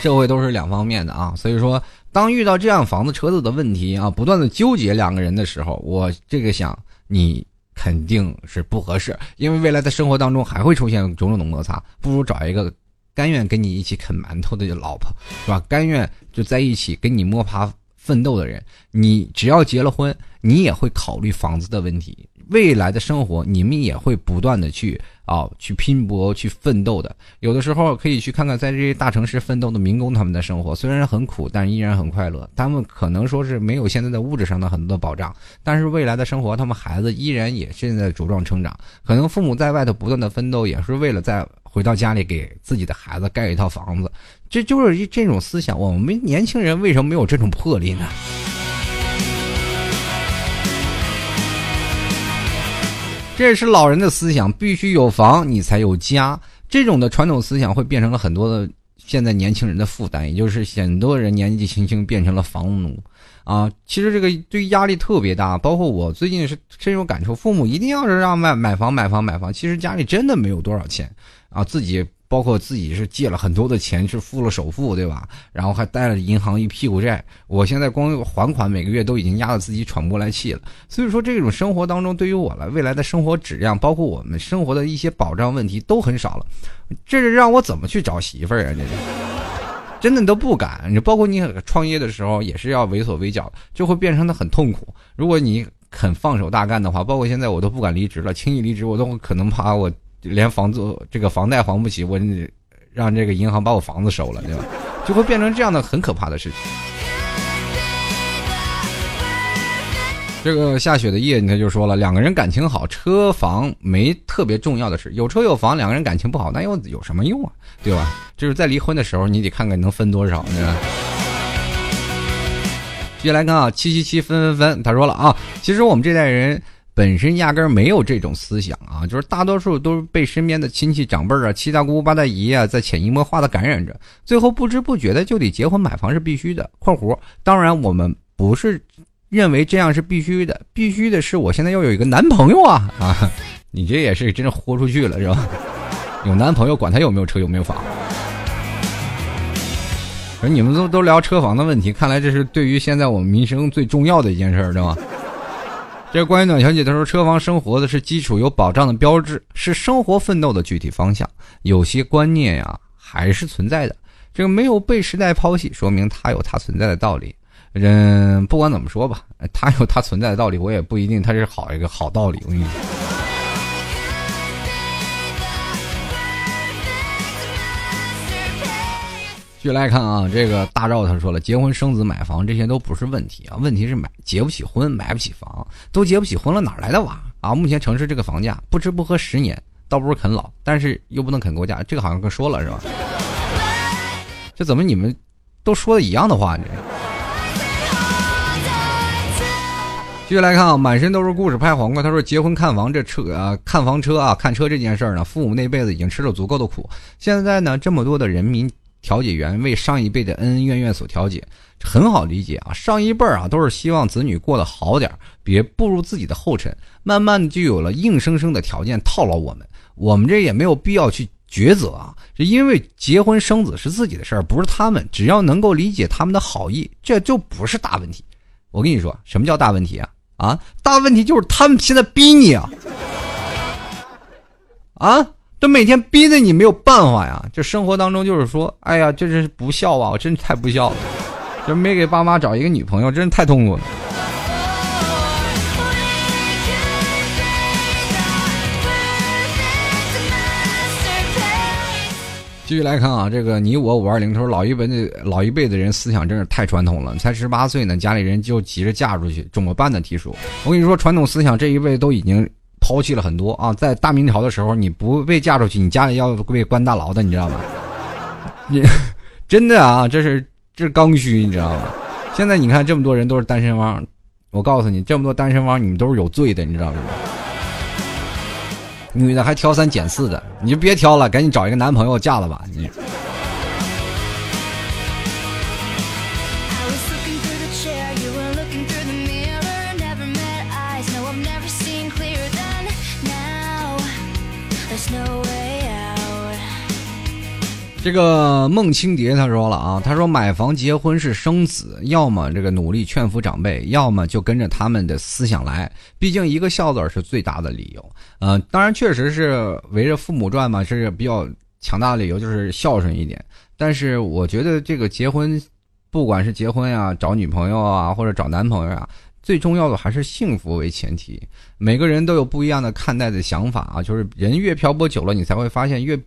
社会都是两方面的啊，所以说。当遇到这样房子、车子的问题啊，不断的纠结两个人的时候，我这个想你肯定是不合适，因为未来的生活当中还会出现种种的摩擦，不如找一个甘愿跟你一起啃馒头的老婆，是吧？甘愿就在一起跟你摸爬奋斗的人，你只要结了婚，你也会考虑房子的问题。未来的生活，你们也会不断的去啊，去拼搏、去奋斗的。有的时候可以去看看在这些大城市奋斗的民工他们的生活，虽然很苦，但依然很快乐。他们可能说是没有现在的物质上的很多的保障，但是未来的生活，他们孩子依然也现在茁壮成长。可能父母在外头不断的奋斗，也是为了在回到家里给自己的孩子盖一套房子。这就是这种思想。我们年轻人为什么没有这种魄力呢？这是老人的思想，必须有房你才有家。这种的传统思想会变成了很多的现在年轻人的负担，也就是很多人年纪轻轻变成了房奴啊。其实这个对于压力特别大，包括我最近是深有感触。父母一定要是让买买房买房买房，其实家里真的没有多少钱啊，自己。包括自己是借了很多的钱，是付了首付，对吧？然后还贷了银行一屁股债。我现在光还款每个月都已经压得自己喘不过来气了。所以说，这种生活当中，对于我来，未来的生活质量，包括我们生活的一些保障问题都很少了。这是让我怎么去找媳妇儿啊？这是真的都不敢。你包括你创业的时候，也是要为所为脚，就会变成的很痛苦。如果你肯放手大干的话，包括现在我都不敢离职了，轻易离职我都可能怕我。连房子这个房贷还不起，我让这个银行把我房子收了，对吧？就会变成这样的很可怕的事情。这个下雪的夜，他就说了，两个人感情好，车房没特别重要的事，有车有房，两个人感情不好，那又有什么用啊？对吧？就是在离婚的时候，你得看看能分多少，对吧？继续来看啊，七七七分分分，他说了啊，其实我们这代人。本身压根儿没有这种思想啊，就是大多数都是被身边的亲戚长辈啊、七大姑八大姨啊，在潜移默化的感染着，最后不知不觉的就得结婚买房是必须的。（括弧）当然我们不是认为这样是必须的，必须的是我现在要有一个男朋友啊啊！你这也是真是豁出去了是吧？有男朋友管他有没有车有没有房。而你们都都聊车房的问题，看来这是对于现在我们民生最重要的一件事儿，对吧？这关于暖小姐，她说：“车房生活的是基础，有保障的标志，是生活奋斗的具体方向。有些观念呀，还是存在的。这个没有被时代抛弃，说明它有它存在的道理。嗯，不管怎么说吧，它有它存在的道理，我也不一定它是好一个好道理。我跟你说。”继续来看啊，这个大赵他说了，结婚生子买房这些都不是问题啊，问题是买结不起婚，买不起房，都结不起婚了，哪来的娃啊？目前城市这个房价，不吃不喝十年，倒不如啃老，但是又不能啃国家，这个好像跟说了是吧？这怎么你们都说的一样的话呢？继续来看啊，满身都是故事拍黄瓜。他说，结婚看房这车啊，看房车啊，看车这件事儿呢，父母那辈子已经吃了足够的苦，现在呢，这么多的人民。调解员为上一辈的恩恩怨怨所调解，很好理解啊。上一辈儿啊，都是希望子女过得好点儿别步入自己的后尘。慢慢的就有了硬生生的条件套牢我们，我们这也没有必要去抉择啊。是因为结婚生子是自己的事儿，不是他们。只要能够理解他们的好意，这就不是大问题。我跟你说，什么叫大问题啊？啊，大问题就是他们现在逼你啊，啊。这每天逼得你没有办法呀！这生活当中就是说，哎呀，这是不孝啊！我真太不孝了，这没给爸妈找一个女朋友，真是太痛苦了。继续来看啊，这个你我五二零，他说老一辈的老一辈的人思想真是太传统了，才十八岁呢，家里人就急着嫁出去，怎么办呢？提出，我跟你说，传统思想这一辈都已经。抛弃了很多啊，在大明朝的时候，你不被嫁出去，你家里要被关大牢的，你知道吗？你 真的啊，这是这是刚需，你知道吗？现在你看这么多人都是单身汪，我告诉你，这么多单身汪，你们都是有罪的，你知道吗？女的还挑三拣四的，你就别挑了，赶紧找一个男朋友嫁了吧，你。这个孟青蝶他说了啊，他说买房结婚是生子，要么这个努力劝服长辈，要么就跟着他们的思想来。毕竟一个孝字是最大的理由。嗯，当然确实是围着父母转嘛，是比较强大的理由，就是孝顺一点。但是我觉得这个结婚，不管是结婚呀、找女朋友啊，或者找男朋友啊，最重要的还是幸福为前提。每个人都有不一样的看待的想法啊，就是人越漂泊久了，你才会发现越。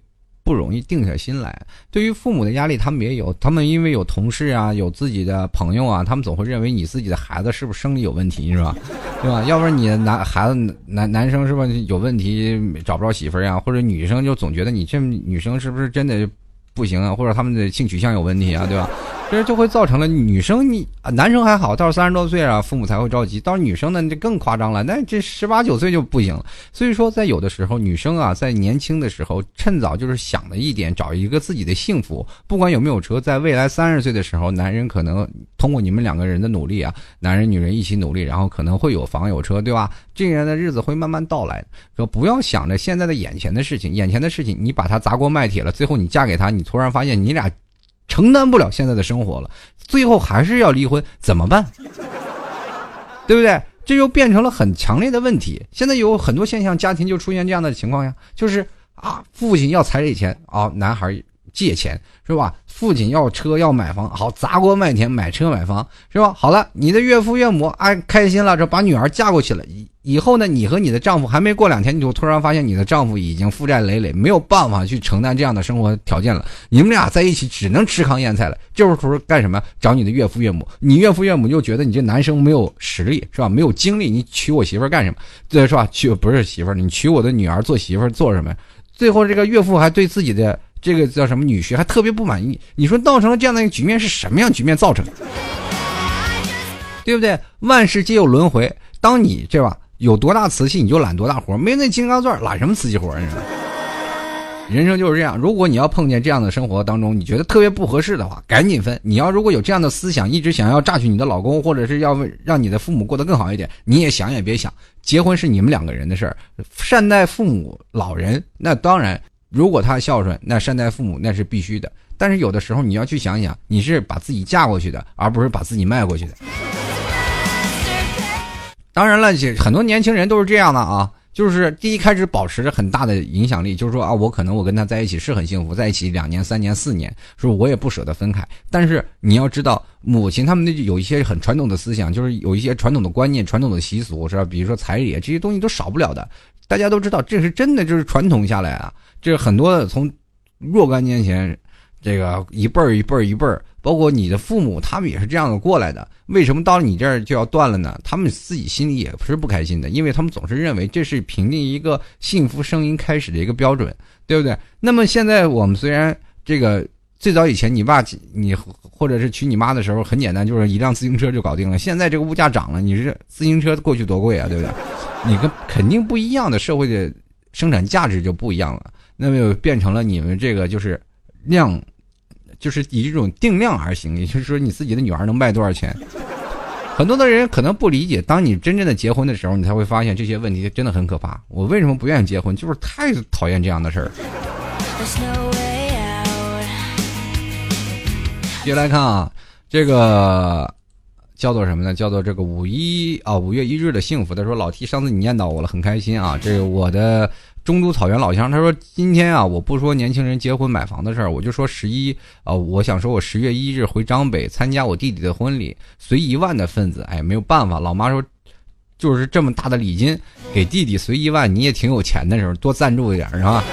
不容易定下心来。对于父母的压力，他们也有。他们因为有同事啊，有自己的朋友啊，他们总会认为你自己的孩子是不是生理有问题，是吧？对吧？要不然你的男孩子男男生是吧有问题找不着媳妇儿呀，或者女生就总觉得你这女生是不是真的不行啊？或者他们的性取向有问题啊，对吧？其实就会造成了女生你啊，男生还好，到三十多岁啊，父母才会着急；到女生呢，这更夸张了，那这十八九岁就不行了。所以说，在有的时候，女生啊，在年轻的时候，趁早就是想的一点，找一个自己的幸福。不管有没有车，在未来三十岁的时候，男人可能通过你们两个人的努力啊，男人女人一起努力，然后可能会有房有车，对吧？这样的日子会慢慢到来。说不要想着现在的眼前的事情，眼前的事情，你把它砸锅卖铁了，最后你嫁给他，你突然发现你俩。承担不了现在的生活了，最后还是要离婚，怎么办？对不对？这就变成了很强烈的问题。现在有很多现象，家庭就出现这样的情况呀，就是啊，父亲要彩礼钱啊，男孩借钱是吧？父亲要车要买房，好砸锅卖铁买车买房是吧？好了，你的岳父岳母哎开心了，这把女儿嫁过去了。以以后呢，你和你的丈夫还没过两天，你就突然发现你的丈夫已经负债累累，没有办法去承担这样的生活条件了。你们俩在一起只能吃糠咽菜了。这时候干什么？找你的岳父岳母。你岳父岳母又觉得你这男生没有实力，是吧？没有精力，你娶我媳妇干什么？对，是吧？娶不是媳妇你娶我的女儿做媳妇做什么？最后这个岳父还对自己的这个叫什么女婿还特别不满意。你说造成了这样的一个局面是什么样局面造成的？对不对？万事皆有轮回。当你这吧。有多大瓷器你就揽多大活，没那金刚钻揽什么瓷器活呢？人生就是这样，如果你要碰见这样的生活当中，你觉得特别不合适的话，赶紧分。你要如果有这样的思想，一直想要榨取你的老公，或者是要让你的父母过得更好一点，你也想也别想。结婚是你们两个人的事儿，善待父母老人，那当然，如果他孝顺，那善待父母那是必须的。但是有的时候你要去想想，你是把自己嫁过去的，而不是把自己卖过去的。当然了，很多年轻人都是这样的啊，就是第一开始保持着很大的影响力，就是说啊，我可能我跟他在一起是很幸福，在一起两年、三年、四年，说我也不舍得分开。但是你要知道，母亲他们那有一些很传统的思想，就是有一些传统的观念、传统的习俗，是吧？比如说彩礼这些东西都少不了的。大家都知道，这是真的，就是传统下来啊，这很多从若干年前，这个一辈儿一辈儿一辈儿。包括你的父母，他们也是这样的过来的。为什么到了你这儿就要断了呢？他们自己心里也不是不开心的，因为他们总是认为这是评定一个幸福声音开始的一个标准，对不对？那么现在我们虽然这个最早以前你爸你或者是娶你妈的时候很简单，就是一辆自行车就搞定了。现在这个物价涨了，你是自行车过去多贵啊，对不对？你跟肯定不一样的社会的生产价值就不一样了，那么就变成了你们这个就是量。就是以这种定量而行，也就是说，你自己的女儿能卖多少钱？很多的人可能不理解，当你真正的结婚的时候，你才会发现这些问题真的很可怕。我为什么不愿意结婚？就是太讨厌这样的事儿。接下来看啊，这个叫做什么呢？叫做这个五一啊，五月一日的幸福。他说：“老 T，上次你念叨我了，很开心啊。这个我的。”中都草原老乡，他说：“今天啊，我不说年轻人结婚买房的事儿，我就说十一啊，我想说我十月一日回张北参加我弟弟的婚礼，随一万的份子。哎，没有办法，老妈说，就是这么大的礼金给弟弟随一万，你也挺有钱的时候，多赞助一点是吧？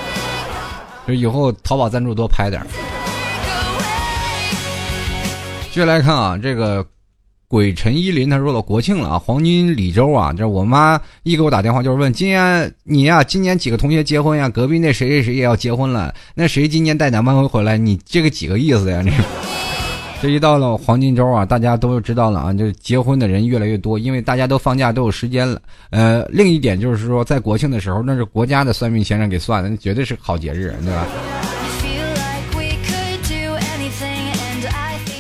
就以后淘宝赞助多拍点。接下来看啊，这个。”鬼陈依林他说了国庆了啊，黄金李周啊，这我妈一给我打电话就是问今年你呀，今年几个同学结婚呀？隔壁那谁谁谁也要结婚了，那谁今年带男朋友回来？你这个几个意思呀？这 这一到了黄金周啊，大家都知道了啊，就结婚的人越来越多，因为大家都放假都有时间了。呃，另一点就是说，在国庆的时候，那是国家的算命先生给算的，那绝对是好节日，对吧？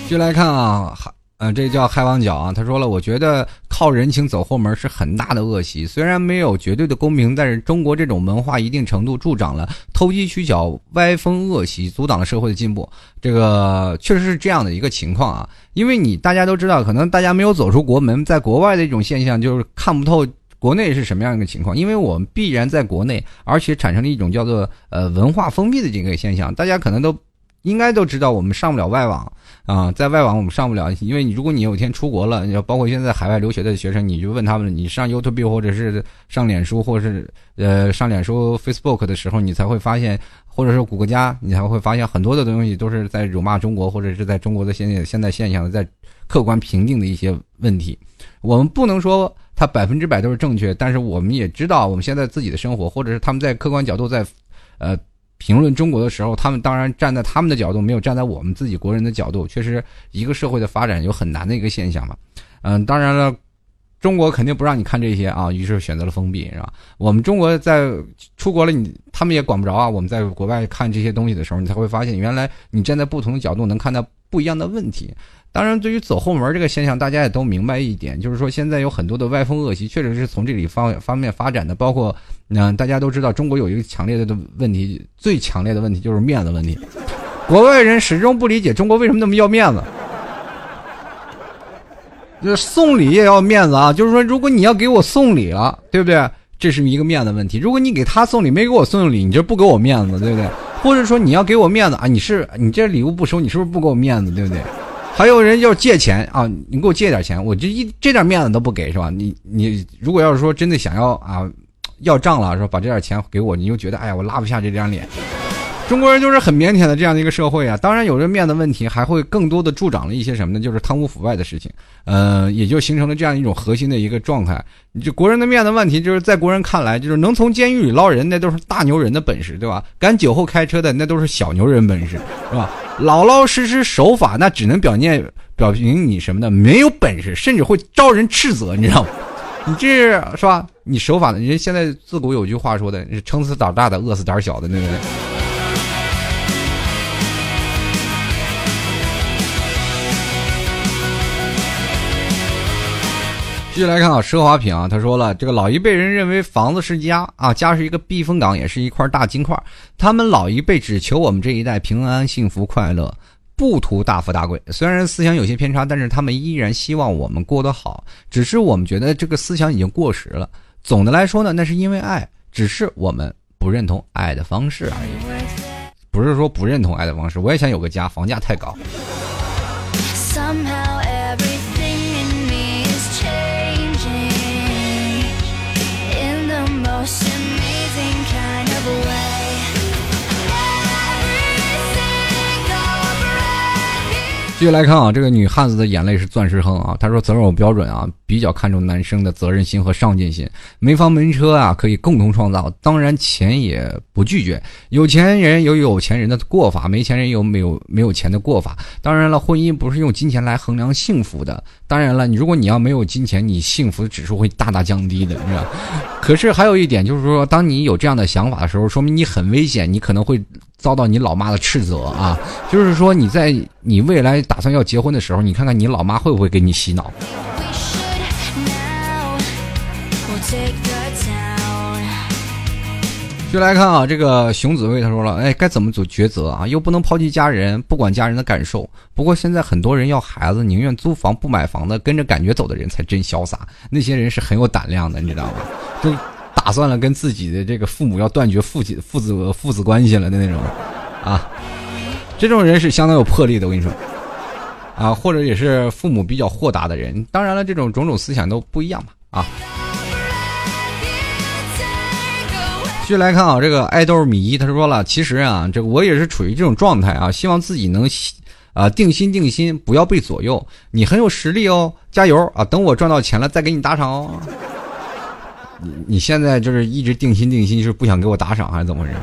就来看啊。嗯，这叫害王角啊！他说了，我觉得靠人情走后门是很大的恶习。虽然没有绝对的公平，但是中国这种文化一定程度助长了投机取巧、歪风恶习，阻挡了社会的进步。这个确实是这样的一个情况啊！因为你大家都知道，可能大家没有走出国门，在国外的一种现象就是看不透国内是什么样一个情况。因为我们必然在国内，而且产生了一种叫做呃文化封闭的这个现象，大家可能都。应该都知道，我们上不了外网啊，在外网我们上不了，因为你如果你有一天出国了，要包括现在海外留学的学生，你就问他们，你上 YouTube 或者是上脸书，或者是呃上脸书 Facebook 的时候，你才会发现，或者是谷歌家，你才会发现很多的东西都是在辱骂中国，或者是在中国的现在现在现象在客观评定的一些问题。我们不能说它百分之百都是正确，但是我们也知道，我们现在自己的生活，或者是他们在客观角度在呃。评论中国的时候，他们当然站在他们的角度，没有站在我们自己国人的角度。确实，一个社会的发展有很难的一个现象嘛。嗯，当然了，中国肯定不让你看这些啊，于是选择了封闭，是吧？我们中国在出国了，你他们也管不着啊。我们在国外看这些东西的时候，你才会发现，原来你站在不同的角度能看到不一样的问题。当然，对于走后门这个现象，大家也都明白一点，就是说现在有很多的歪风恶习，确实是从这里方方面发展的。包括，嗯，大家都知道，中国有一个强烈的的问题，最强烈的问题就是面子问题。国外人始终不理解中国为什么那么要面子，就是送礼也要面子啊。就是说，如果你要给我送礼了，对不对？这是一个面子问题。如果你给他送礼没给我送礼，你就不给我面子，对不对？或者说你要给我面子啊，你是你这礼物不收，你是不是不给我面子，对不对？还有人要借钱啊，你给我借点钱，我这一这点面子都不给是吧？你你如果要是说真的想要啊，要账了，说把这点钱给我，你又觉得哎呀，我拉不下这张脸。中国人就是很腼腆的这样的一个社会啊，当然有这面子问题，还会更多的助长了一些什么呢？就是贪污腐败的事情，呃，也就形成了这样一种核心的一个状态。你这国人的面子问题，就是在国人看来，就是能从监狱里捞人，那都是大牛人的本事，对吧？敢酒后开车的，那都是小牛人本事，是吧？老老实实守法，那只能表现表明你什么呢？没有本事，甚至会招人斥责，你知道吗？你这是吧？你守法的人，现在自古有句话说的，是撑死胆大的，饿死胆小的，对不对？继续来看啊，奢华品啊，他说了，这个老一辈人认为房子是家啊，家是一个避风港，也是一块大金块。他们老一辈只求我们这一代平安、幸福、快乐，不图大富大贵。虽然思想有些偏差，但是他们依然希望我们过得好。只是我们觉得这个思想已经过时了。总的来说呢，那是因为爱，只是我们不认同爱的方式而已。不是说不认同爱的方式，我也想有个家，房价太高。继续来看啊，这个女汉子的眼泪是钻石坑啊。她说择偶标准啊，比较看重男生的责任心和上进心。没房没车啊，可以共同创造。当然钱也不拒绝，有钱人有有钱人的过法，没钱人有没有没有钱的过法。当然了，婚姻不是用金钱来衡量幸福的。当然了，你如果你要没有金钱，你幸福指数会大大降低的，是吧？可是还有一点就是说，当你有这样的想法的时候，说明你很危险，你可能会。遭到你老妈的斥责啊！就是说你在你未来打算要结婚的时候，你看看你老妈会不会给你洗脑。就来看啊，这个熊子卫他说了，哎，该怎么做抉择啊？又不能抛弃家人，不管家人的感受。不过现在很多人要孩子，宁愿租房不买房的，跟着感觉走的人才真潇洒。那些人是很有胆量的，你知道吗？就。打算了跟自己的这个父母要断绝父亲父子父子关系了的那种，啊，这种人是相当有魄力的。我跟你说，啊，或者也是父母比较豁达的人。当然了，这种种种思想都不一样嘛，啊。继续来看啊，这个爱豆米一他说了，其实啊，这我也是处于这种状态啊，希望自己能啊定心定心，不要被左右。你很有实力哦，加油啊！等我赚到钱了再给你打赏哦。你你现在就是一直定心定心，是不想给我打赏还是怎么回事？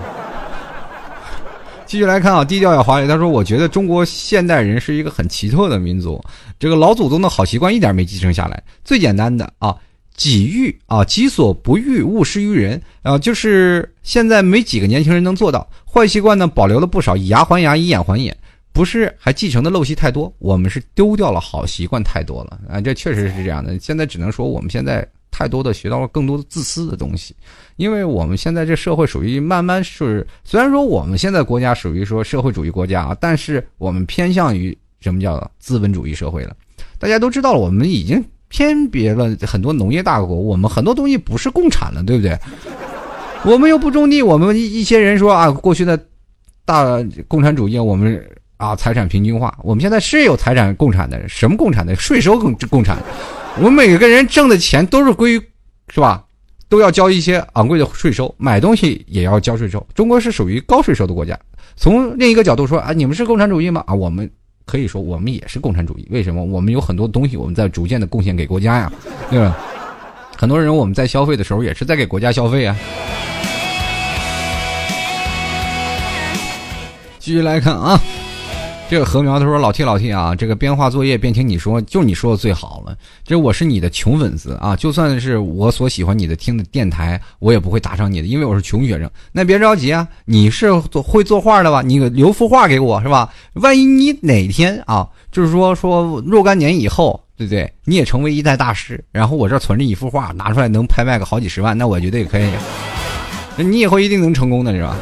继续来看啊，低调也华丽。他说：“我觉得中国现代人是一个很奇特的民族，这个老祖宗的好习惯一点没继承下来。最简单的啊，己欲啊，己所不欲，勿施于人啊，就是现在没几个年轻人能做到。坏习惯呢，保留了不少，以牙还牙，以眼还眼，不是还继承的陋习太多。我们是丢掉了好习惯太多了啊，这确实是这样的。现在只能说我们现在。”太多的学到了更多的自私的东西，因为我们现在这社会属于慢慢是，虽然说我们现在国家属于说社会主义国家啊，但是我们偏向于什么叫资本主义社会了。大家都知道了，我们已经偏别了很多农业大国，我们很多东西不是共产了，对不对？我们又不种地，我们一些人说啊，过去的大共产主义，我们啊财产平均化，我们现在是有财产共产的，什么共产的？税收共共产，我们每个人挣的钱都是归，是吧？都要交一些昂贵的税收，买东西也要交税收。中国是属于高税收的国家。从另一个角度说啊，你们是共产主义吗？啊，我们可以说我们也是共产主义。为什么？我们有很多东西我们在逐渐的贡献给国家呀，对吧？很多人我们在消费的时候也是在给国家消费啊。继续来看啊，这个禾苗他说：“老 T 老 T 啊，这个边画作业边听你说，就你说的最好了。这我是你的穷粉丝啊，就算是我所喜欢你的听的电台，我也不会打赏你的，因为我是穷学生。那别着急啊，你是做会作画的吧？你留幅画给我是吧？万一你哪天啊，就是说说若干年以后，对不对？你也成为一代大师，然后我这存着一幅画，拿出来能拍卖个好几十万，那我觉得也可以。你以后一定能成功的，是吧？”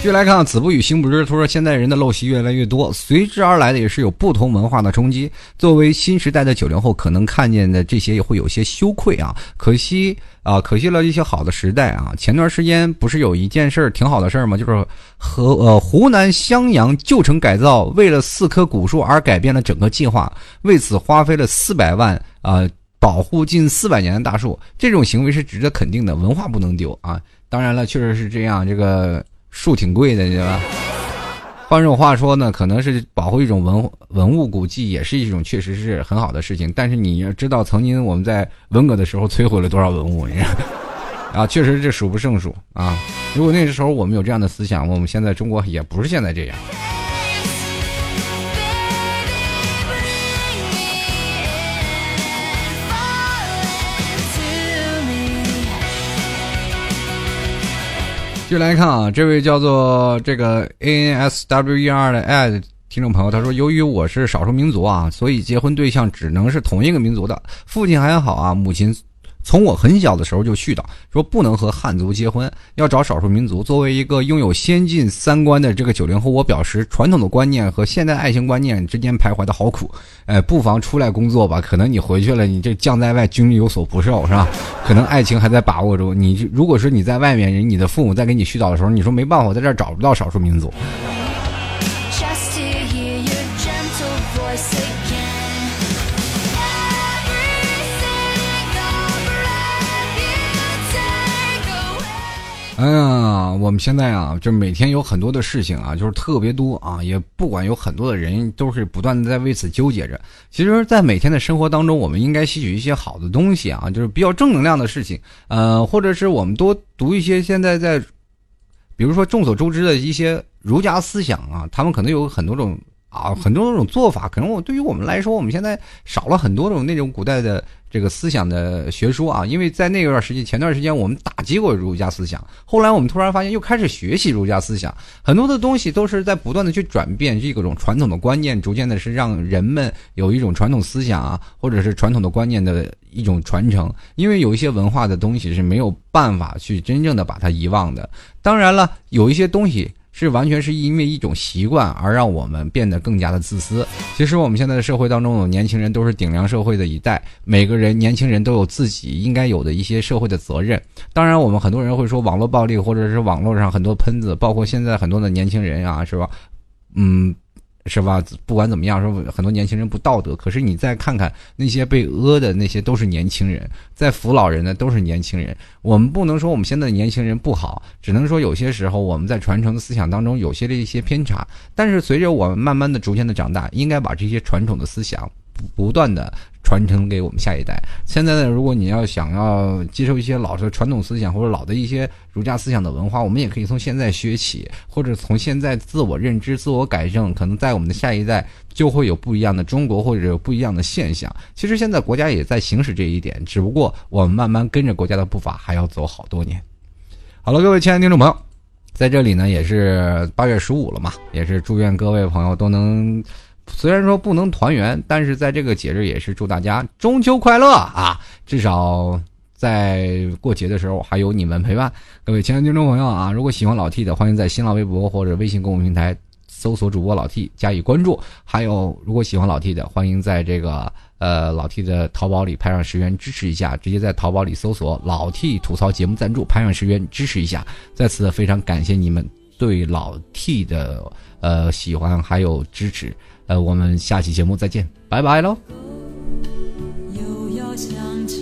继续来看，子不语，心不知。他说：“现在人的陋习越来越多，随之而来的也是有不同文化的冲击。作为新时代的九零后，可能看见的这些也会有些羞愧啊，可惜啊，可惜了一些好的时代啊。前段时间不是有一件事儿挺好的事儿吗？就是和呃湖南襄阳旧城改造，为了四棵古树而改变了整个计划，为此花费了四百万啊，保护近四百年的大树。这种行为是值得肯定的，文化不能丢啊。当然了，确实是这样，这个。”树挺贵的，对吧？换种话说呢，可能是保护一种文文物古迹，也是一种确实是很好的事情。但是你要知道，曾经我们在文革的时候摧毁了多少文物，你知道？啊，确实这数不胜数啊！如果那个时候我们有这样的思想，我们现在中国也不是现在这样。续来看啊，这位叫做这个 A N S W E R 的爱的听众朋友，他说：“由于我是少数民族啊，所以结婚对象只能是同一个民族的。父亲还好啊，母亲。”从我很小的时候就絮叨说不能和汉族结婚，要找少数民族。作为一个拥有先进三观的这个九零后，我表示传统的观念和现代爱情观念之间徘徊的好苦。哎，不妨出来工作吧，可能你回去了，你这将在外，军有所不受，是吧？可能爱情还在把握中。你如果说你在外面，人你的父母在给你絮叨的时候，你说没办法，我在这儿找不到少数民族。哎呀，我们现在啊，就每天有很多的事情啊，就是特别多啊，也不管有很多的人都是不断的在为此纠结着。其实，在每天的生活当中，我们应该吸取一些好的东西啊，就是比较正能量的事情，呃，或者是我们多读一些现在在，比如说众所周知的一些儒家思想啊，他们可能有很多种。啊，很多种做法，可能我对于我们来说，我们现在少了很多种那种古代的这个思想的学说啊。因为在那段时间，前段时间我们打击过儒家思想，后来我们突然发现又开始学习儒家思想，很多的东西都是在不断的去转变这种传统的观念，逐渐的是让人们有一种传统思想啊，或者是传统的观念的一种传承。因为有一些文化的东西是没有办法去真正的把它遗忘的。当然了，有一些东西。是完全是因为一种习惯而让我们变得更加的自私。其实我们现在的社会当中，有年轻人都是顶梁社会的一代，每个人年轻人都有自己应该有的一些社会的责任。当然，我们很多人会说网络暴力，或者是网络上很多喷子，包括现在很多的年轻人啊，是吧？嗯。是吧？不管怎么样，说很多年轻人不道德。可是你再看看那些被讹的那些，都是年轻人，在扶老人的都是年轻人。我们不能说我们现在的年轻人不好，只能说有些时候我们在传承的思想当中有些的一些偏差。但是随着我们慢慢的、逐渐的长大，应该把这些传统的思想。不断的传承给我们下一代。现在呢，如果你要想要接受一些老的传统思想或者老的一些儒家思想的文化，我们也可以从现在学起，或者从现在自我认知、自我改正，可能在我们的下一代就会有不一样的中国或者有不一样的现象。其实现在国家也在行使这一点，只不过我们慢慢跟着国家的步伐，还要走好多年。好了，各位亲爱的听众朋友，在这里呢，也是八月十五了嘛，也是祝愿各位朋友都能。虽然说不能团圆但是在这个节日也是祝大家中秋快乐啊至少在过节的时候还有你们陪伴。各位亲爱的听众朋友啊如果喜欢老 t 的欢迎在新浪微博或者微信公众平台搜索主播老 t 加以关注。还有如果喜欢老 t 的欢迎在这个呃老 t 的淘宝里拍上十元支持一下直接在淘宝里搜索老 t 吐槽节目赞助拍上十元支持一下。在此非常感谢你们对老 t 的呃喜欢还有支持呃我们下期节目再见拜拜喽又要想起